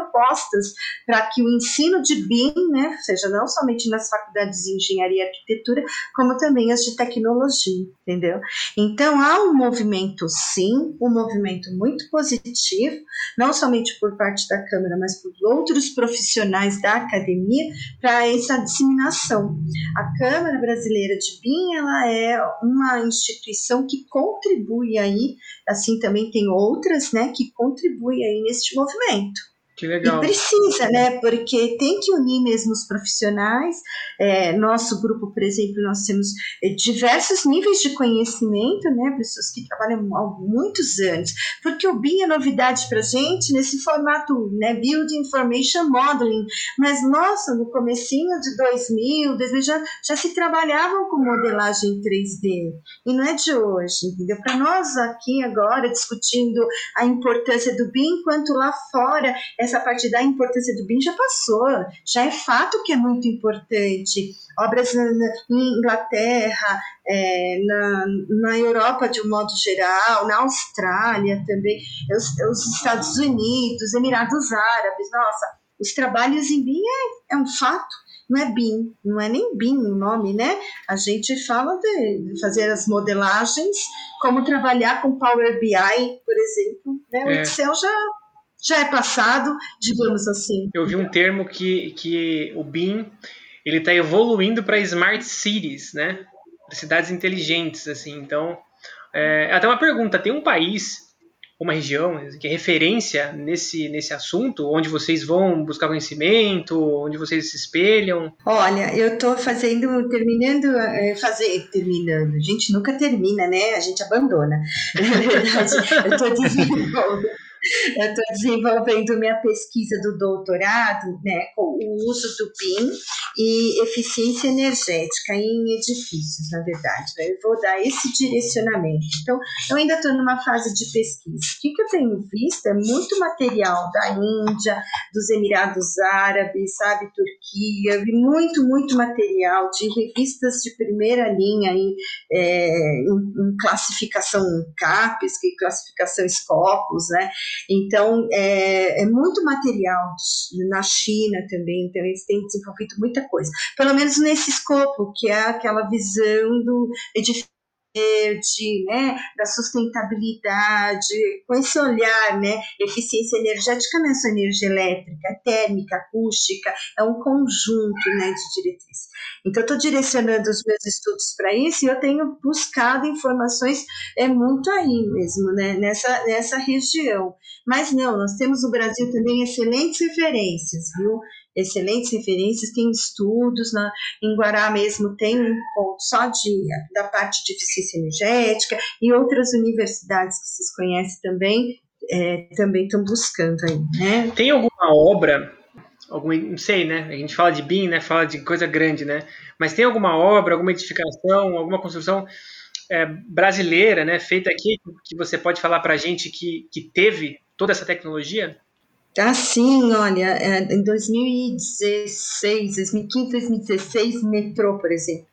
para que o ensino de BIM, né, seja não somente nas faculdades de engenharia e arquitetura, como também as de tecnologia, entendeu? Então há um movimento, sim, um movimento muito positivo, não somente por parte da Câmara, mas por outros profissionais da academia para essa disseminação. A Câmara Brasileira de BIM, ela é uma instituição que contribui aí, assim também tem outras, né, que contribuem aí neste movimento. Que legal. E precisa, né? Porque tem que unir mesmo os profissionais. É, nosso grupo, por exemplo, nós temos é, diversos níveis de conhecimento, né? Pessoas que trabalham há muitos anos. Porque o BIM é novidade para gente nesse formato, né? Build Information Modeling. Mas, nossa, no comecinho de 2000, 2000 já, já se trabalhavam com modelagem 3D. E não é de hoje, entendeu? Para nós aqui agora, discutindo a importância do BIM, enquanto lá fora é essa parte da importância do BIM já passou, já é fato que é muito importante. Obras na, na Inglaterra, é, na, na Europa de um modo geral, na Austrália também, os, os Estados Unidos, Emirados Árabes, nossa, os trabalhos em BIM é, é um fato não é BIM, não é nem BIM o nome, né? A gente fala de fazer as modelagens, como trabalhar com Power BI, por exemplo. Né? O é. Excel já já é passado, digamos assim. Eu vi um termo que, que o BIM ele está evoluindo para smart cities, né? Cidades inteligentes, assim. Então, é, até uma pergunta: tem um país, uma região que é referência nesse, nesse assunto, onde vocês vão buscar conhecimento, onde vocês se espelham? Olha, eu estou fazendo, terminando, é, fazer, terminando. A gente nunca termina, né? A gente abandona. Na verdade, eu estou desenvolvendo Eu estou desenvolvendo minha pesquisa do doutorado né, com o uso do BIM e eficiência energética em edifícios, na verdade. Né? Eu vou dar esse direcionamento. Então, eu ainda estou numa fase de pesquisa. O que, que eu tenho visto é muito material da Índia, dos Emirados Árabes, sabe, Turquia, eu vi muito, muito material de revistas de primeira linha em, é, em, em classificação CAPES, que é classificação Scopus, né? Então, é, é muito material na China também, então eles têm desenvolvido muita coisa. Pelo menos nesse escopo, que é aquela visão do edifício verde, né, da sustentabilidade, com esse olhar, né, eficiência energética não é só energia elétrica, é térmica, acústica, é um conjunto, né, de diretrizes. Então, estou direcionando os meus estudos para isso e eu tenho buscado informações é muito aí mesmo, né, nessa, nessa região. Mas não, nós temos no Brasil também excelentes referências, viu? Excelentes referências, tem estudos, na, em Guará mesmo tem um ponto só de, da parte de eficiência energética, e outras universidades que vocês conhecem também, é, também estão buscando aí, né? Tem alguma obra, algum, não sei, né? A gente fala de BIM, né? Fala de coisa grande, né? Mas tem alguma obra, alguma edificação, alguma construção é, brasileira, né? Feita aqui, que você pode falar para a gente que, que teve toda essa tecnologia? Ah, sim, olha, é, em 2016, 2015, 2016, metrô, por exemplo.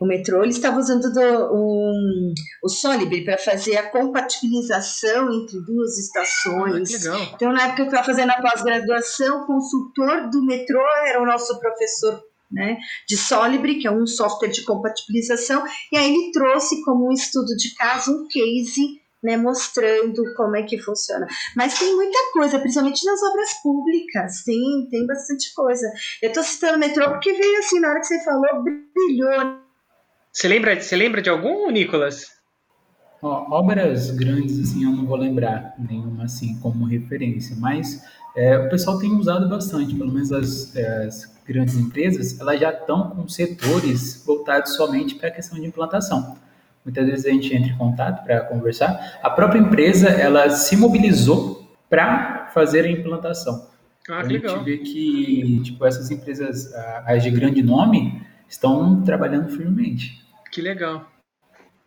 O metrô ele estava usando do, um, o Solibri para fazer a compatibilização entre duas estações. Ah, então, na época que eu estava fazendo a pós-graduação, o consultor do metrô era o nosso professor né, de Solibri, que é um software de compatibilização, e aí ele trouxe como um estudo de caso um case né, mostrando como é que funciona. Mas tem muita coisa, principalmente nas obras públicas, tem, tem bastante coisa. Eu estou citando o metrô porque veio assim, na hora que você falou, brilhou. Você lembra, você lembra de algum, Nicolas? Ó, obras grandes, assim, eu não vou lembrar nenhuma assim como referência, mas é, o pessoal tem usado bastante, pelo menos as, as grandes empresas, elas já estão com setores voltados somente para a questão de implantação. Muitas vezes a gente entra em contato para conversar. A própria empresa ela se mobilizou para fazer a implantação. Ah, a que gente legal. vê que tipo essas empresas as de grande nome estão trabalhando firmemente. Que legal.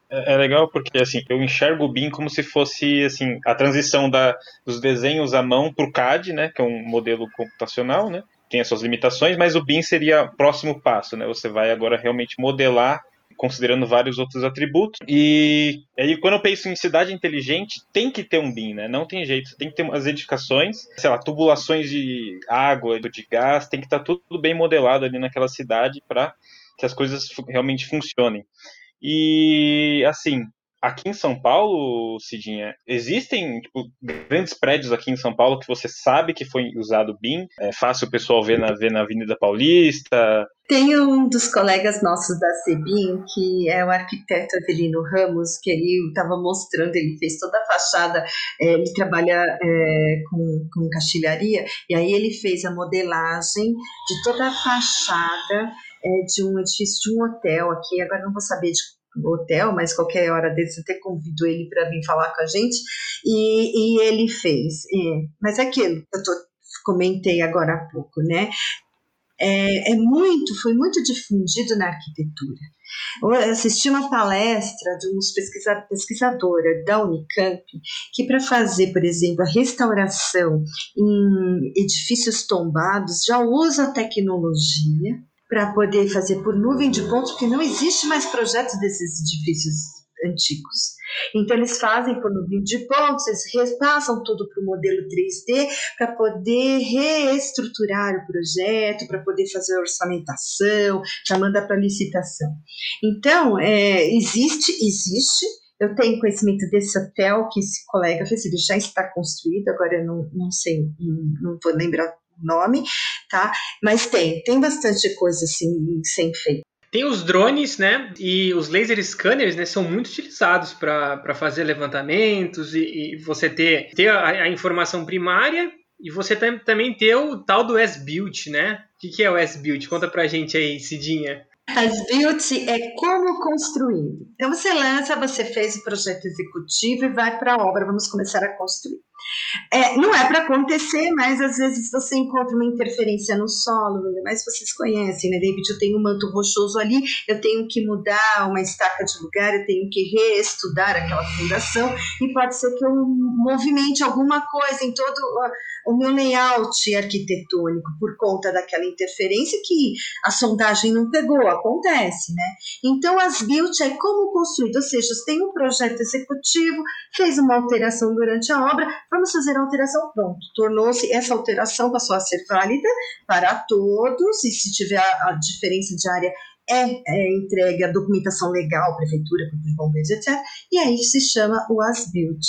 É, é legal porque assim eu enxergo o BIM como se fosse assim a transição da, dos desenhos à mão para o CAD, né, que é um modelo computacional, né, tem as suas limitações, mas o BIM seria o próximo passo, né? Você vai agora realmente modelar considerando vários outros atributos. E aí, quando eu penso em cidade inteligente, tem que ter um BIM, né? Não tem jeito. Tem que ter umas edificações, sei lá, tubulações de água, de gás, tem que estar tá tudo bem modelado ali naquela cidade para que as coisas realmente funcionem. E, assim, aqui em São Paulo, Cidinha, existem tipo, grandes prédios aqui em São Paulo que você sabe que foi usado BIM? É fácil o pessoal ver na, ver na Avenida Paulista? Tem um dos colegas nossos da CEBIM, que é o arquiteto Avelino Ramos, que ele estava mostrando, ele fez toda a fachada, é, ele trabalha é, com, com caixilharia, e aí ele fez a modelagem de toda a fachada é, de um edifício de um hotel aqui, agora não vou saber de hotel, mas qualquer hora desse até convido ele para vir falar com a gente. E, e ele fez. É, mas é aquilo que eu tô, comentei agora há pouco, né? É, é, muito, foi muito difundido na arquitetura. Eu assisti uma palestra de pesquisa, pesquisadora da Unicamp que para fazer, por exemplo, a restauração em edifícios tombados já usa tecnologia para poder fazer por nuvem de pontos, porque não existe mais projetos desses edifícios antigos. Então, eles fazem por nuvem de pontos, eles repassam tudo para o modelo 3D para poder reestruturar o projeto, para poder fazer orçamentação, já manda para licitação. Então, é, existe, existe. Eu tenho conhecimento desse hotel que esse colega fez, ele já está construído, agora eu não, não sei, não, não vou lembrar nome, tá? Mas tem, tem bastante coisa assim sem feito. Tem os drones, né? E os laser scanners, né? São muito utilizados para fazer levantamentos e, e, você ter, ter a, a, informação primária e você tam, também ter o tal do S-Build, né? O que, que é o S-Build? Conta pra gente aí, Cidinha. S-Build é como construir. Então você lança, você fez o projeto executivo e vai para a obra, vamos começar a construir. É, não é para acontecer, mas às vezes você encontra uma interferência no solo, mas vocês conhecem, né? David, eu tenho um manto rochoso ali, eu tenho que mudar uma estaca de lugar, eu tenho que reestudar aquela fundação, e pode ser que eu movimente alguma coisa em todo o meu layout arquitetônico por conta daquela interferência que a sondagem não pegou, acontece, né? Então, as built é como construído, ou seja, você tem um projeto executivo, fez uma alteração durante a obra, vamos fazer a alteração, pronto, tornou-se, essa alteração passou a ser válida para todos, e se tiver a, a diferença de área é, é, entregue a documentação legal, prefeitura, bombeiros, etc. E aí se chama o as-built.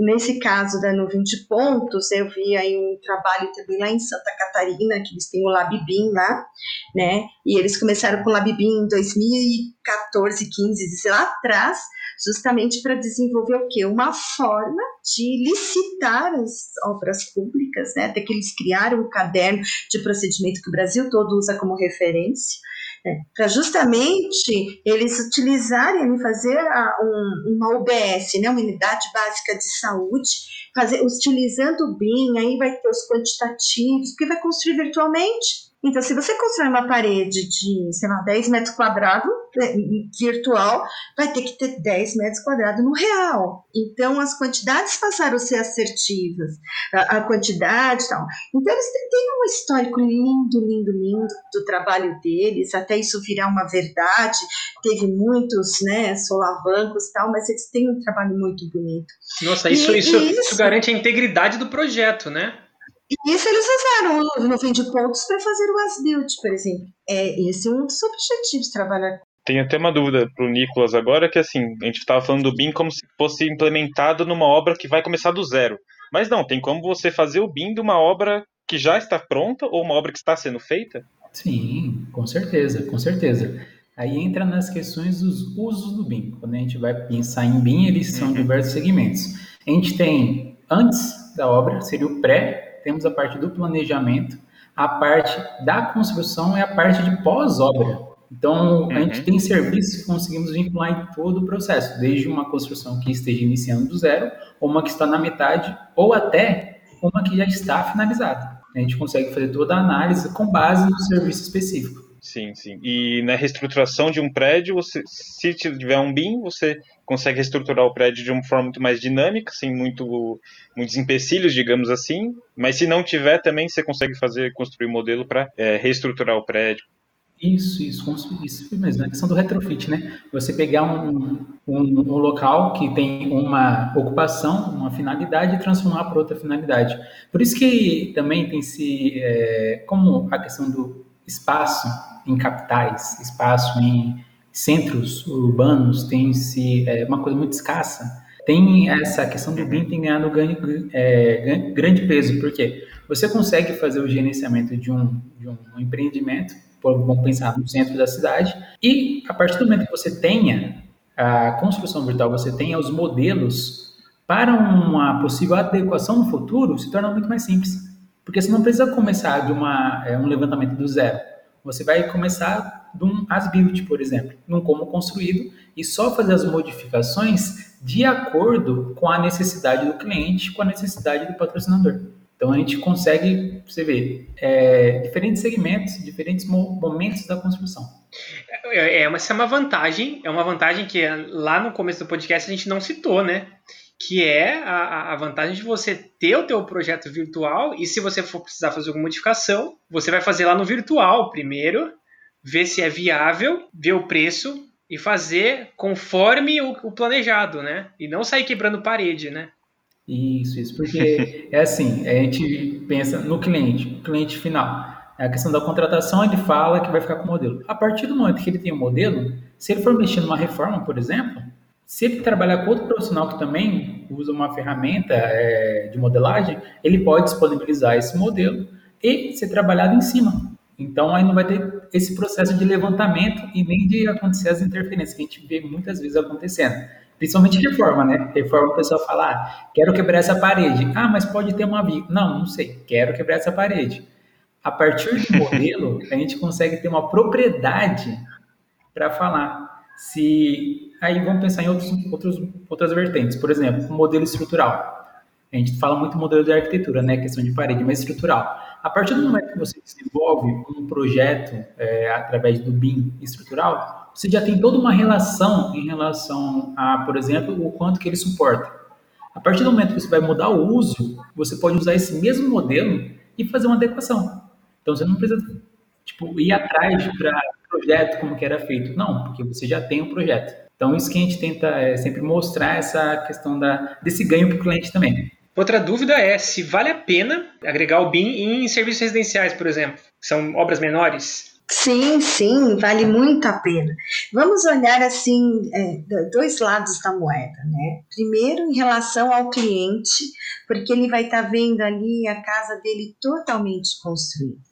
Nesse caso da nuvem de pontos, eu vi aí um trabalho também lá em Santa Catarina, que eles têm o LabBIM lá, né? E eles começaram com o LabBIM em 2014, 15, sei lá atrás, justamente para desenvolver o quê? Uma forma de licitar as obras públicas, né? Até que eles criaram um caderno de procedimento que o Brasil todo usa como referência, é, para justamente eles utilizarem e fazer a, um, uma UBS, né, uma unidade básica de saúde, fazer, utilizando o BIM, aí vai ter os quantitativos, porque vai construir virtualmente então, se você constrói uma parede de, sei lá, 10 metros quadrados né, virtual, vai ter que ter 10 metros quadrados no real. Então, as quantidades passaram a ser assertivas, a, a quantidade e tal. Então, eles têm um histórico lindo, lindo, lindo do trabalho deles, até isso virar uma verdade. Teve muitos, né, solavancos e tal, mas eles têm um trabalho muito bonito. Nossa, isso, e, isso, isso, isso garante a integridade do projeto, né? E isso eles usaram no fim de pontos para fazer o as-built, por exemplo. É, esse é um dos objetivos de trabalhar tenho até uma dúvida para o Nicolas agora, que assim, a gente estava falando do BIM como se fosse implementado numa obra que vai começar do zero. Mas não, tem como você fazer o BIM de uma obra que já está pronta ou uma obra que está sendo feita? Sim, com certeza, com certeza. Aí entra nas questões dos usos do BIM. Quando a gente vai pensar em BIM, eles são uhum. diversos segmentos. A gente tem, antes da obra, seria o pré, temos a parte do planejamento, a parte da construção e a parte de pós-obra. Então, uhum. a gente tem serviços que conseguimos vincular em todo o processo, desde uma construção que esteja iniciando do zero, ou uma que está na metade, ou até uma que já está finalizada. A gente consegue fazer toda a análise com base no serviço específico. Sim, sim. E na reestruturação de um prédio, você, se tiver um BIM, você consegue reestruturar o prédio de uma forma muito mais dinâmica, sem muito, muitos empecilhos, digamos assim. Mas se não tiver, também você consegue fazer, construir um modelo para é, reestruturar o prédio. Isso, isso, isso mesmo, a questão do retrofit, né? Você pegar um, um, um, local que tem uma ocupação, uma finalidade e transformar para outra finalidade. Por isso que também tem se, é, como a questão do espaço em capitais, espaço em centros urbanos tem se é, uma coisa muito escassa. Tem essa questão do BIM tem ganhado é, grande peso, porque você consegue fazer o gerenciamento de um, de um empreendimento, vamos pensar no centro da cidade, e a partir do momento que você tenha a construção virtual, você tenha os modelos para uma possível adequação no futuro, se torna muito mais simples. Porque você não precisa começar de uma, é, um levantamento do zero. Você vai começar de um as-built, por exemplo, num como construído, e só fazer as modificações de acordo com a necessidade do cliente, com a necessidade do patrocinador. Então a gente consegue, você vê, é, diferentes segmentos, diferentes momentos da construção. É, é, essa é uma vantagem, é uma vantagem que lá no começo do podcast a gente não citou, né? Que é a, a, vantagem de você ter o teu projeto virtual e se você for precisar fazer alguma modificação, você vai fazer lá no virtual primeiro, ver se é viável, ver o preço e fazer conforme o, o planejado, né? E não sair quebrando parede, né? Isso, isso, porque é assim, a gente pensa no cliente, cliente final. A questão da contratação, ele fala que vai ficar com o modelo. A partir do momento que ele tem o modelo, se ele for mexer numa reforma, por exemplo, se ele trabalhar com outro profissional que também usa uma ferramenta é, de modelagem, ele pode disponibilizar esse modelo e ser trabalhado em cima. Então, aí não vai ter esse processo de levantamento e nem de acontecer as interferências que a gente vê muitas vezes acontecendo. Principalmente reforma, né? Reforma, o pessoal fala, ah, quero quebrar essa parede. Ah, mas pode ter uma viga. Não, não sei, quero quebrar essa parede. A partir do modelo, a gente consegue ter uma propriedade para falar se aí vamos pensar em outros, outros, outras vertentes. Por exemplo, o modelo estrutural. a gente fala muito modelo de arquitetura, né, questão de parede, mas estrutural. A partir do momento que você desenvolve um projeto é, através do BIM estrutural, você já tem toda uma relação em relação a, por exemplo, o quanto que ele suporta. A partir do momento que você vai mudar o uso, você pode usar esse mesmo modelo e fazer uma adequação. Então você não precisa tipo, ir atrás para projeto como que era feito. Não, porque você já tem um projeto. Então isso que a gente tenta é, sempre mostrar essa questão da, desse ganho para o cliente também. Outra dúvida é se vale a pena agregar o BIM em serviços residenciais, por exemplo, que são obras menores. Sim, sim, vale muito a pena. Vamos olhar assim é, dois lados da moeda, né? Primeiro, em relação ao cliente, porque ele vai estar tá vendo ali a casa dele totalmente construída.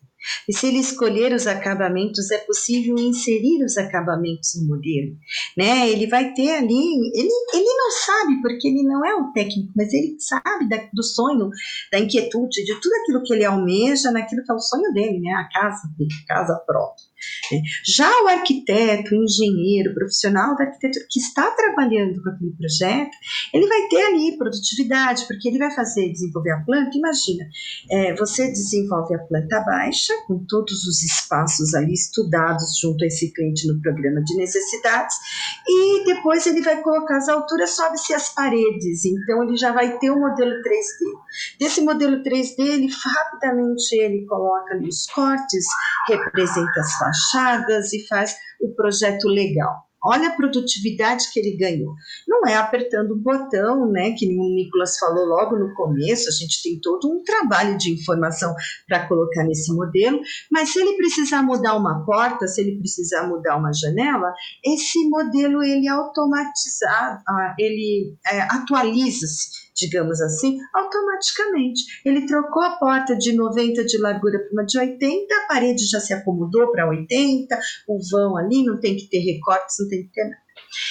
E se ele escolher os acabamentos, é possível inserir os acabamentos no modelo, né? Ele vai ter ali, ele, ele não sabe, porque ele não é um técnico, mas ele sabe da, do sonho, da inquietude, de tudo aquilo que ele almeja, naquilo que é o sonho dele, né? A casa dele, casa própria. Né? Já o arquiteto, o engenheiro, o profissional da arquitetura que está trabalhando com aquele projeto, ele vai ter ali produtividade, porque ele vai fazer desenvolver a planta. Imagina, é, você desenvolve a planta baixa, com todos os espaços ali estudados junto a esse cliente no programa de necessidades, e depois ele vai colocar as alturas, sobe-se as paredes, então ele já vai ter o modelo 3D. Desse modelo 3D, ele rapidamente ele coloca ali os cortes, representa as fachadas e faz o projeto legal. Olha a produtividade que ele ganhou. Não é apertando um botão, né? Que o Nicolas falou logo no começo, a gente tem todo um trabalho de informação para colocar nesse modelo, mas se ele precisar mudar uma porta, se ele precisar mudar uma janela, esse modelo ele automatizar, ah, ele é, atualiza-se digamos assim, automaticamente. Ele trocou a porta de 90 de largura para uma de 80, a parede já se acomodou para 80, o vão ali não tem que ter recortes, não tem que ter nada.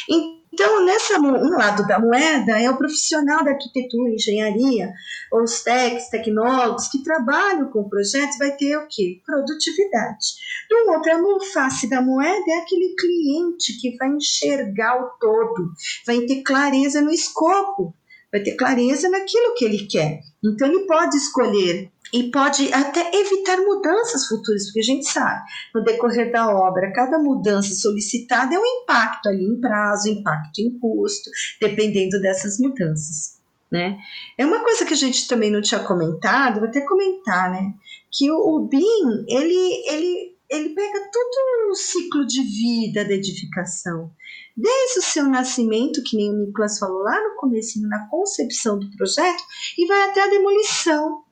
Então, nessa um lado da moeda é o profissional da arquitetura, engenharia, ou os techs, tecnólogos que trabalham com projetos, vai ter o quê? Produtividade. Do outro face da moeda é aquele cliente que vai enxergar o todo, vai ter clareza no escopo vai ter clareza naquilo que ele quer. Então ele pode escolher e pode até evitar mudanças futuras, porque a gente sabe, no decorrer da obra, cada mudança solicitada é um impacto ali em prazo, impacto em custo, dependendo dessas mudanças. Né? É uma coisa que a gente também não tinha comentado, vou até comentar, né? Que o, o BIM, ele, ele, ele pega todo o ciclo de vida da edificação desde o seu nascimento, que nem o Nicolas falou lá no começo, na concepção do projeto, e vai até a demolição.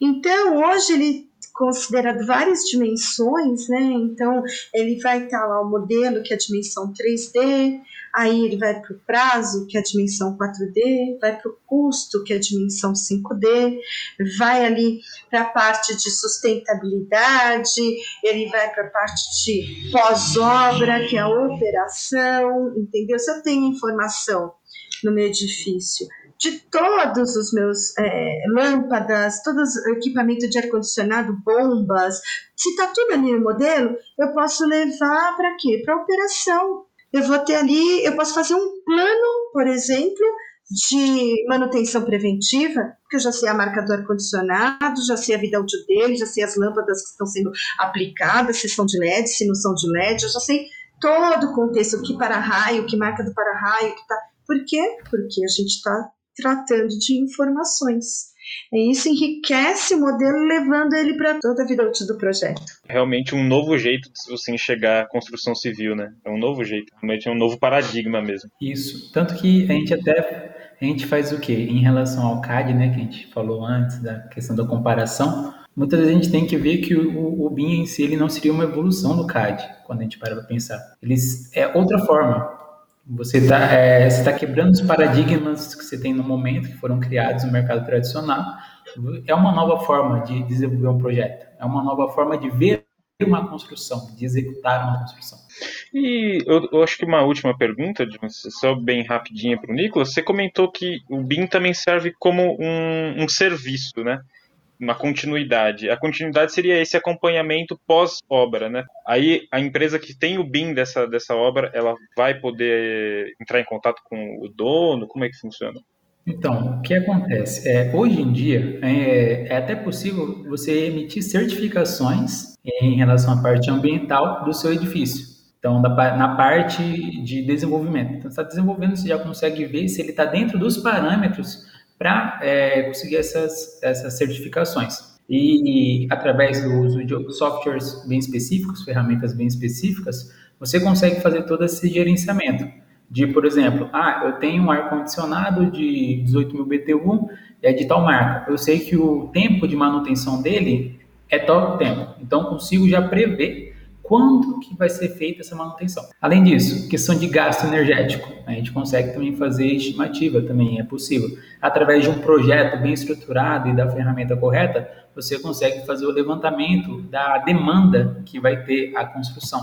Então, hoje ele considera várias dimensões, né? Então, ele vai estar lá o modelo, que é a dimensão 3D, aí ele vai para o prazo, que é a dimensão 4D, vai para o custo, que é a dimensão 5D, vai ali para a parte de sustentabilidade, ele vai para a parte de pós-obra, que é a operação, entendeu? Se eu tenho informação no meu edifício de todos os meus é, lâmpadas, todos equipamento de ar-condicionado, bombas, se está tudo ali no modelo, eu posso levar para quê? Para operação eu vou ter ali, eu posso fazer um plano, por exemplo, de manutenção preventiva, porque eu já sei a marca do ar-condicionado, já sei a vida útil dele, já sei as lâmpadas que estão sendo aplicadas, se são de LED, se não são de LED, eu já sei todo o contexto, que para-raio, que marca do para-raio, que tá. Por quê? Porque a gente está tratando de informações. E isso enriquece o modelo, levando ele para toda a vida útil do projeto. Realmente um novo jeito de você enxergar a construção civil, né? É um novo jeito, realmente é um novo paradigma mesmo. Isso. Tanto que a gente até a gente faz o quê? Em relação ao CAD, né, que a gente falou antes, da questão da comparação, muitas vezes a gente tem que ver que o, o BIM em si ele não seria uma evolução do CAD, quando a gente para para pensar. Eles é outra forma. Você está é, tá quebrando os paradigmas que você tem no momento, que foram criados no mercado tradicional. É uma nova forma de desenvolver um projeto. É uma nova forma de ver uma construção, de executar uma construção. E eu, eu acho que uma última pergunta, só bem rapidinha para o Nicolas. Você comentou que o BIM também serve como um, um serviço, né? Uma continuidade. A continuidade seria esse acompanhamento pós-obra, né? Aí a empresa que tem o BIM dessa, dessa obra, ela vai poder entrar em contato com o dono? Como é que funciona? Então, o que acontece? É, hoje em dia, é, é, até possível você emitir certificações em relação à parte ambiental do seu edifício. Então, na, parte de desenvolvimento. Então, você está desenvolvendo, você já consegue ver se ele está dentro dos parâmetros para é, conseguir essas, essas certificações. E através do uso de softwares bem específicos, ferramentas bem específicas, você consegue fazer todo esse gerenciamento. De, por exemplo, ah, eu tenho um ar-condicionado de 18 mil BTU, é de tal marca. Eu sei que o tempo de manutenção dele é tal tempo. Então, consigo já prever quando que vai ser feita essa manutenção. Além disso, questão de gasto energético, a gente consegue também fazer estimativa, também é possível. Através de um projeto bem estruturado e da ferramenta correta, você consegue fazer o levantamento da demanda que vai ter a construção.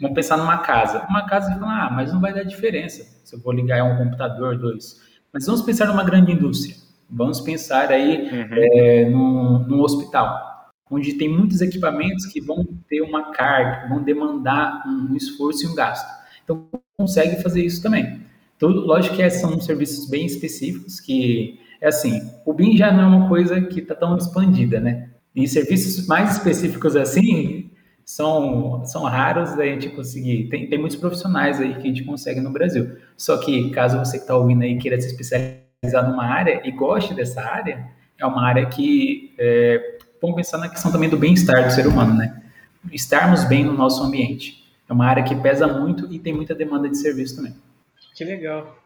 Vamos pensar numa casa. Uma casa, você fala, ah, mas não vai dar diferença se eu vou ligar um computador, dois. Mas vamos pensar numa grande indústria. Vamos pensar aí uhum. é, num, num hospital onde tem muitos equipamentos que vão ter uma carga, vão demandar um esforço e um gasto. Então, consegue fazer isso também. Então, lógico que são serviços bem específicos, que é assim, o BIM já não é uma coisa que está tão expandida, né? E serviços mais específicos assim são, são raros da gente conseguir. Tem, tem muitos profissionais aí que a gente consegue no Brasil. Só que, caso você que está ouvindo aí queira se especializar numa área e goste dessa área, é uma área que é, vamos pensar na questão também do bem-estar do ser humano, né? Estarmos bem no nosso ambiente. É uma área que pesa muito e tem muita demanda de serviço também. Que legal.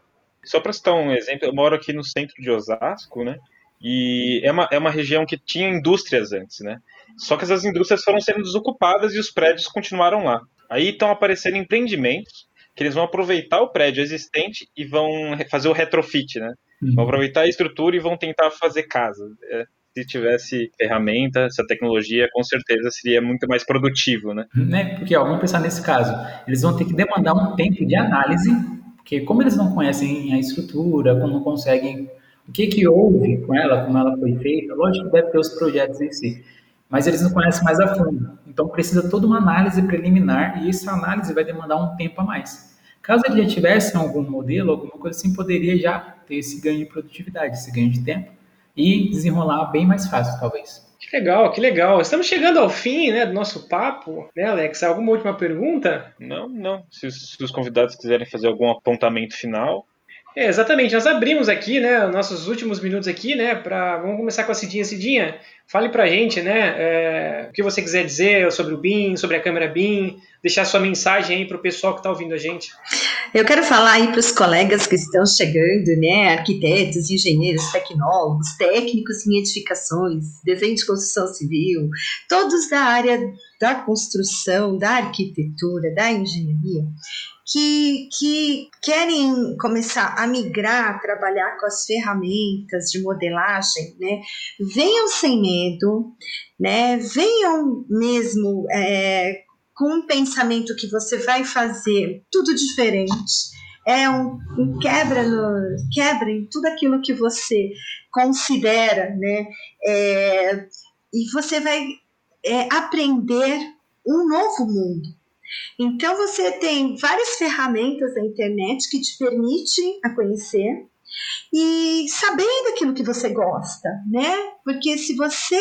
Só para citar um exemplo, eu moro aqui no centro de Osasco, né? E é uma, é uma região que tinha indústrias antes, né? Só que essas indústrias foram sendo desocupadas e os prédios continuaram lá. Aí estão aparecendo empreendimentos que eles vão aproveitar o prédio existente e vão fazer o retrofit, né? Uhum. Vão aproveitar a estrutura e vão tentar fazer casa. É, se tivesse ferramenta, essa tecnologia, com certeza seria muito mais produtivo, né? né? Porque, ó, vamos pensar nesse caso, eles vão ter que demandar um tempo de análise, porque como eles não conhecem a estrutura, como não conseguem o que que houve com ela, como ela foi feita, lógico que deve ter os projetos em si, mas eles não conhecem mais a fundo. Então precisa toda uma análise preliminar e essa análise vai demandar um tempo a mais. Caso ele já tivesse algum modelo, alguma coisa assim, poderia já ter esse ganho de produtividade, esse ganho de tempo, e desenrolar bem mais fácil, talvez. Que legal, que legal. Estamos chegando ao fim né, do nosso papo, né, Alex? Alguma última pergunta? Não, não. Se, se os convidados quiserem fazer algum apontamento final. É, exatamente, nós abrimos aqui, né, nossos últimos minutos aqui, né, para vamos começar com a Cidinha. Cidinha, fale para a gente, né, é, o que você quiser dizer sobre o BIM, sobre a câmera BIM, deixar sua mensagem aí para o pessoal que está ouvindo a gente. Eu quero falar aí para os colegas que estão chegando, né, arquitetos, engenheiros, tecnólogos, técnicos em edificações, desenho de construção civil, todos da área da construção, da arquitetura, da engenharia, que, que querem começar a migrar, trabalhar com as ferramentas de modelagem, né, venham sem medo, né, venham mesmo é, com um pensamento que você vai fazer tudo diferente, é um, um quebra, no, quebra em tudo aquilo que você considera, né, é, e você vai é, aprender um novo mundo, então você tem várias ferramentas na internet que te permitem a conhecer e sabendo aquilo que você gosta, né? Porque se você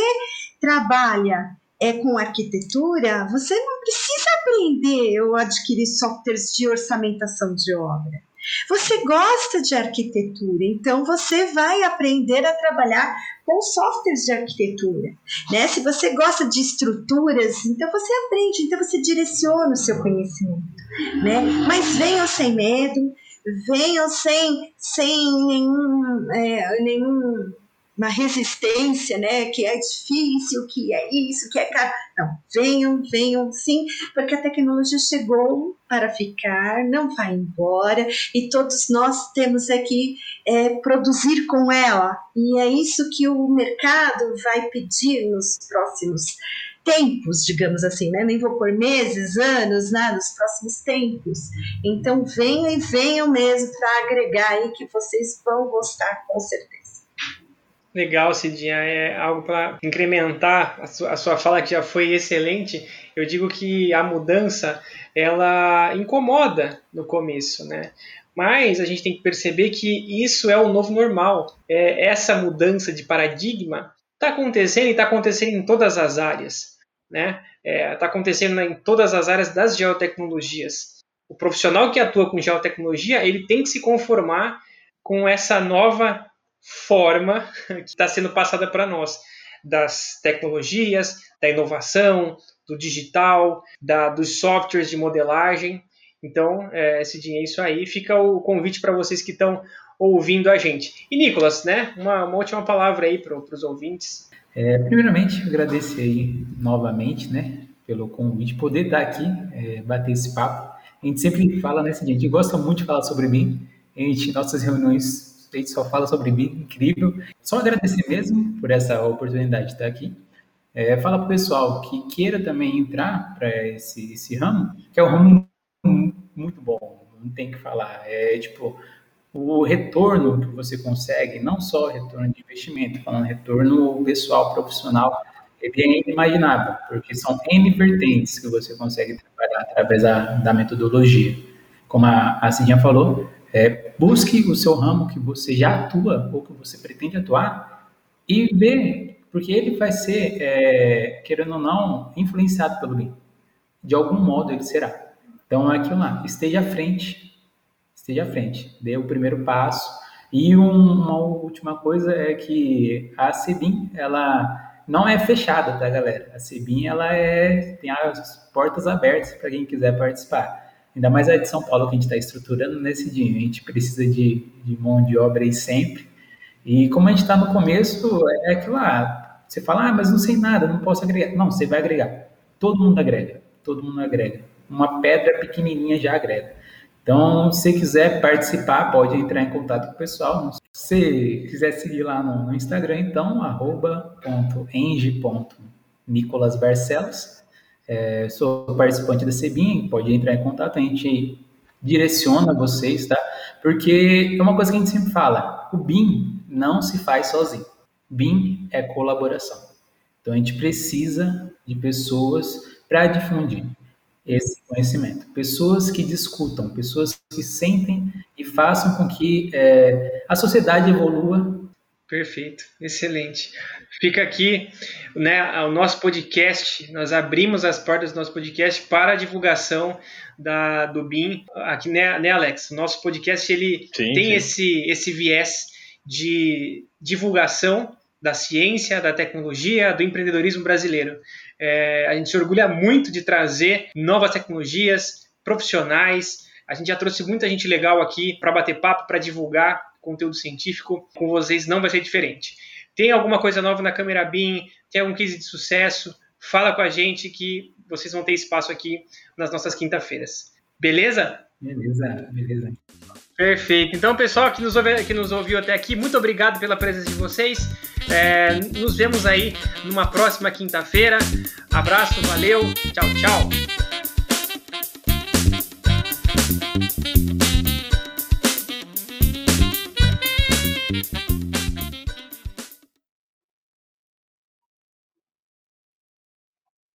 trabalha é com arquitetura, você não precisa aprender ou adquirir softwares de orçamentação de obra. Você gosta de arquitetura, então você vai aprender a trabalhar com softwares de arquitetura, né? Se você gosta de estruturas, então você aprende, então você direciona o seu conhecimento, né? Mas venham sem medo, venham sem, sem nenhum, é, nenhum uma resistência, né? Que é difícil, que é isso, que é caro. Não, venham, venham sim, porque a tecnologia chegou para ficar, não vai embora e todos nós temos aqui é, produzir com ela. E é isso que o mercado vai pedir nos próximos tempos, digamos assim, né? Nem vou por meses, anos, nada, nos próximos tempos. Então venham e venham mesmo para agregar aí que vocês vão gostar com certeza. Legal, Cidinha. É algo para incrementar a sua, a sua fala que já foi excelente. Eu digo que a mudança ela incomoda no começo, né? Mas a gente tem que perceber que isso é o novo normal. É, essa mudança de paradigma está acontecendo e está acontecendo em todas as áreas. Está né? é, tá acontecendo em todas as áreas das geotecnologias. O profissional que atua com geotecnologia ele tem que se conformar com essa nova forma que está sendo passada para nós das tecnologias, da inovação, do digital, da, dos softwares de modelagem. Então, é, Cidinha, é isso aí. Fica o convite para vocês que estão ouvindo a gente. E Nicolas, né? Uma, uma última palavra aí para os ouvintes. É, primeiramente, agradecer aí novamente, né, pelo convite, poder estar aqui, é, bater esse papo. A gente sempre fala, né, a gente gosta muito de falar sobre mim. A gente, nossas reuniões, gente só fala sobre mim, incrível. Só agradecer mesmo por essa oportunidade de estar aqui. É, fala para o pessoal que queira também entrar para esse, esse ramo, que é um ramo muito bom, não tem que falar. É tipo, o retorno que você consegue, não só retorno de investimento, falando retorno pessoal, profissional, ele é inimaginável, porque são N vertentes que você consegue trabalhar através da, da metodologia. Como a, a Cidinha falou, é, busque o seu ramo que você já atua ou que você pretende atuar e vê, porque ele vai ser, é, querendo ou não, influenciado pelo bem. De algum modo ele será. Então, é aquilo lá, esteja à frente, esteja à frente, dê o primeiro passo. E um, uma última coisa é que a CEBIM, ela não é fechada, tá, galera? A CEBIM, ela é, tem as portas abertas para quem quiser participar. Ainda mais a de São Paulo que a gente está estruturando nesse dia. A gente precisa de, de mão de obra aí sempre. E como a gente está no começo, é aquilo lá. Você fala, ah, mas não sei nada, não posso agregar. Não, você vai agregar. Todo mundo agrega. Todo mundo agrega uma pedra pequenininha já agrega. Então, se quiser participar, pode entrar em contato com o pessoal. Se quiser seguir lá no, no Instagram, então, arroba Barcelos. É, sou participante da Sebin, pode entrar em contato, a gente direciona vocês, tá? Porque é uma coisa que a gente sempre fala, o BIM não se faz sozinho. BIM é colaboração. Então, a gente precisa de pessoas para difundir esse conhecimento. Pessoas que discutam, pessoas que sentem e façam com que é, a sociedade evolua. Perfeito, excelente. Fica aqui né, o nosso podcast, nós abrimos as portas do nosso podcast para a divulgação da, do BIM. Aqui, né, né Alex? O nosso podcast ele sim, tem sim. Esse, esse viés de divulgação da ciência, da tecnologia, do empreendedorismo brasileiro. É, a gente se orgulha muito de trazer novas tecnologias, profissionais. A gente já trouxe muita gente legal aqui para bater papo, para divulgar conteúdo científico. Com vocês não vai ser diferente. Tem alguma coisa nova na câmera BIM? Tem algum case de sucesso? Fala com a gente que vocês vão ter espaço aqui nas nossas quinta-feiras. Beleza? Beleza, beleza. Perfeito. Então, pessoal que nos, ouve, que nos ouviu até aqui, muito obrigado pela presença de vocês. É, nos vemos aí numa próxima quinta-feira. Abraço, valeu, tchau, tchau.